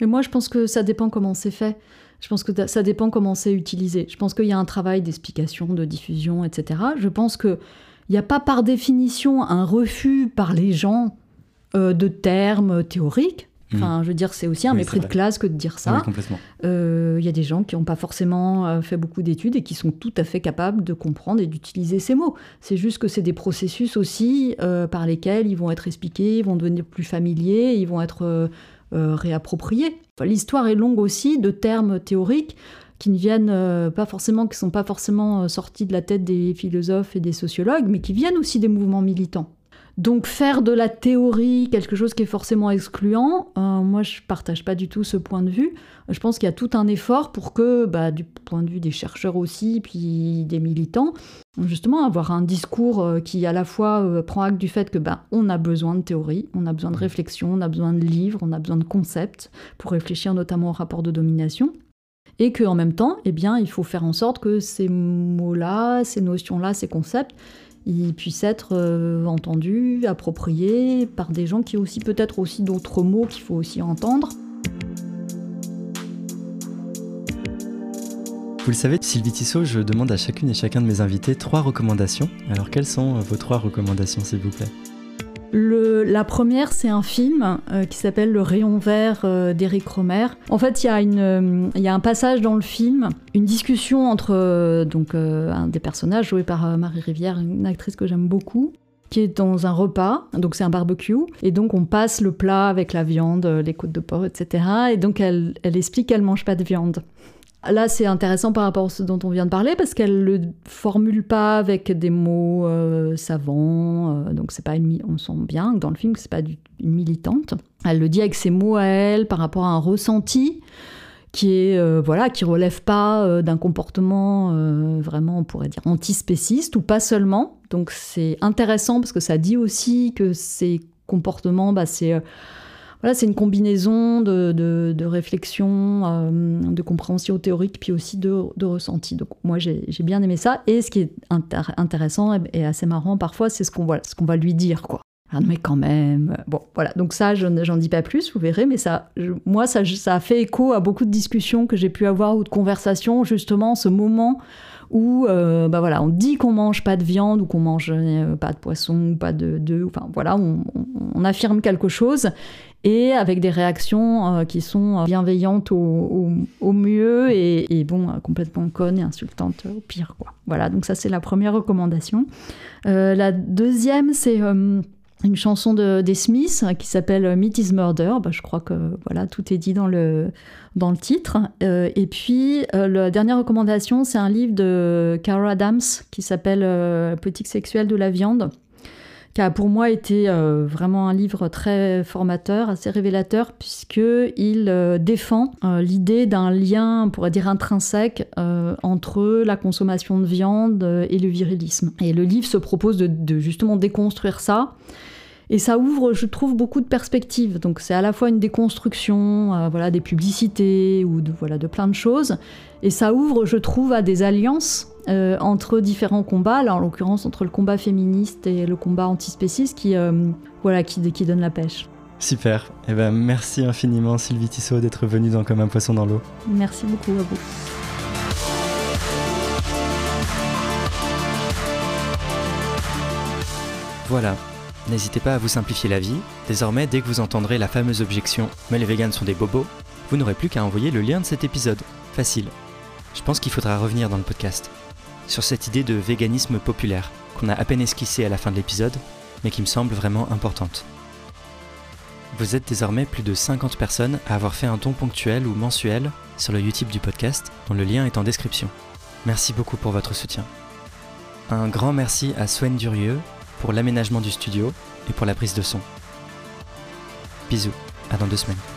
Mais moi je pense que ça dépend comment c'est fait. Je pense que ça dépend comment c'est utilisé. Je pense qu'il y a un travail d'explication, de diffusion, etc. Je pense qu'il n'y a pas par définition un refus par les gens de termes théoriques. Mm. Enfin, je veux dire, c'est aussi un mépris de classe que de dire ça. Il euh, y a des gens qui n'ont pas forcément euh, fait beaucoup d'études et qui sont tout à fait capables de comprendre et d'utiliser ces mots. C'est juste que c'est des processus aussi euh, par lesquels ils vont être expliqués, ils vont devenir plus familiers, ils vont être réappropriés. L'histoire est longue aussi de termes théoriques qui ne viennent pas forcément, qui sont pas forcément sortis de la tête des philosophes et des sociologues, mais qui viennent aussi des mouvements militants. Donc faire de la théorie quelque chose qui est forcément excluant, euh, moi je partage pas du tout ce point de vue. Je pense qu'il y a tout un effort pour que, bah, du point de vue des chercheurs aussi, puis des militants, justement avoir un discours euh, qui à la fois euh, prend acte du fait que bah, on a besoin de théorie, on a besoin de réflexion, on a besoin de livres, on a besoin de concepts pour réfléchir notamment au rapport de domination et qu'en même temps, eh bien, il faut faire en sorte que ces mots-là, ces notions-là, ces concepts, il puisse être euh, entendu, approprié par des gens qui ont aussi peut-être aussi d'autres mots qu'il faut aussi entendre. Vous le savez, Sylvie Tissot, je demande à chacune et chacun de mes invités trois recommandations. Alors quelles sont vos trois recommandations s'il vous plaît? La première, c'est un film euh, qui s'appelle Le rayon vert euh, d'Éric Romer. En fait, il y, a euh, un passage dans le film, une discussion entre donc, un des personnages joué par Marie Rivière, une actrice que j'aime beaucoup, qui est dans un repas, donc c'est un barbecue, et donc on passe le plat avec la viande, les côtes de porc, etc. Et donc elle, elle explique qu'elle mange pas de viande. Là, c'est intéressant par rapport à ce dont on vient de parler parce qu'elle le formule pas avec des mots euh, savants. Euh, donc, c'est pas une, on sent bien dans le film que c'est pas une militante. Elle le dit avec ses mots à elle par rapport à un ressenti qui est euh, voilà qui relève pas d'un comportement vraiment on pourrait dire antispéciste ou pas seulement. Donc, c'est intéressant parce que ça dit aussi que ces comportements, bah, c'est voilà, c'est une combinaison de, de, réflexion, euh, de compréhension théorique, puis aussi de, de ressenti. Donc moi, j'ai bien aimé ça. Et ce qui est intéressant et, assez marrant parfois, c'est ce qu'on ce va lui dire, quoi. Ah, mais quand même. Bon, voilà. Donc ça, j'en dis pas plus, vous verrez, mais ça, moi, ça, ça a fait écho à beaucoup de discussions que j'ai pu avoir ou de conversations, justement, ce moment où euh, bah voilà, on dit qu'on mange pas de viande ou qu'on mange euh, pas de poisson ou pas de d'œufs, enfin voilà, on, affirme quelque chose et avec des réactions euh, qui sont bienveillantes au, mieux et, bon complètement connes et insultantes au pire quoi. Voilà, donc ça c'est la première recommandation. la deuxième c'est une chanson de, des Smiths qui s'appelle Meat is Murder. Bah, je crois que voilà, tout est dit dans le, dans le titre. Euh, et puis, euh, la dernière recommandation, c'est un livre de Carol Adams qui s'appelle euh, Politique sexuelle de la viande qui a pour moi été vraiment un livre très formateur, assez révélateur, puisqu'il défend l'idée d'un lien, on pourrait dire intrinsèque, entre la consommation de viande et le virilisme. Et le livre se propose de justement déconstruire ça et ça ouvre, je trouve, beaucoup de perspectives. Donc c'est à la fois une déconstruction euh, voilà, des publicités ou de, voilà, de plein de choses. Et ça ouvre, je trouve, à des alliances euh, entre différents combats, là en l'occurrence entre le combat féministe et le combat antispéciste qui, euh, voilà, qui, qui donne la pêche. Super. Eh ben, merci infiniment Sylvie Tissot d'être venue dans Comme un poisson dans l'eau. Merci beaucoup à vous. Voilà, N'hésitez pas à vous simplifier la vie. Désormais, dès que vous entendrez la fameuse objection Mais les végans sont des bobos, vous n'aurez plus qu'à envoyer le lien de cet épisode. Facile. Je pense qu'il faudra revenir dans le podcast sur cette idée de véganisme populaire qu'on a à peine esquissée à la fin de l'épisode, mais qui me semble vraiment importante. Vous êtes désormais plus de 50 personnes à avoir fait un ton ponctuel ou mensuel sur le YouTube du podcast, dont le lien est en description. Merci beaucoup pour votre soutien. Un grand merci à Swen Durieux pour l'aménagement du studio et pour la prise de son. Bisous, à dans deux semaines.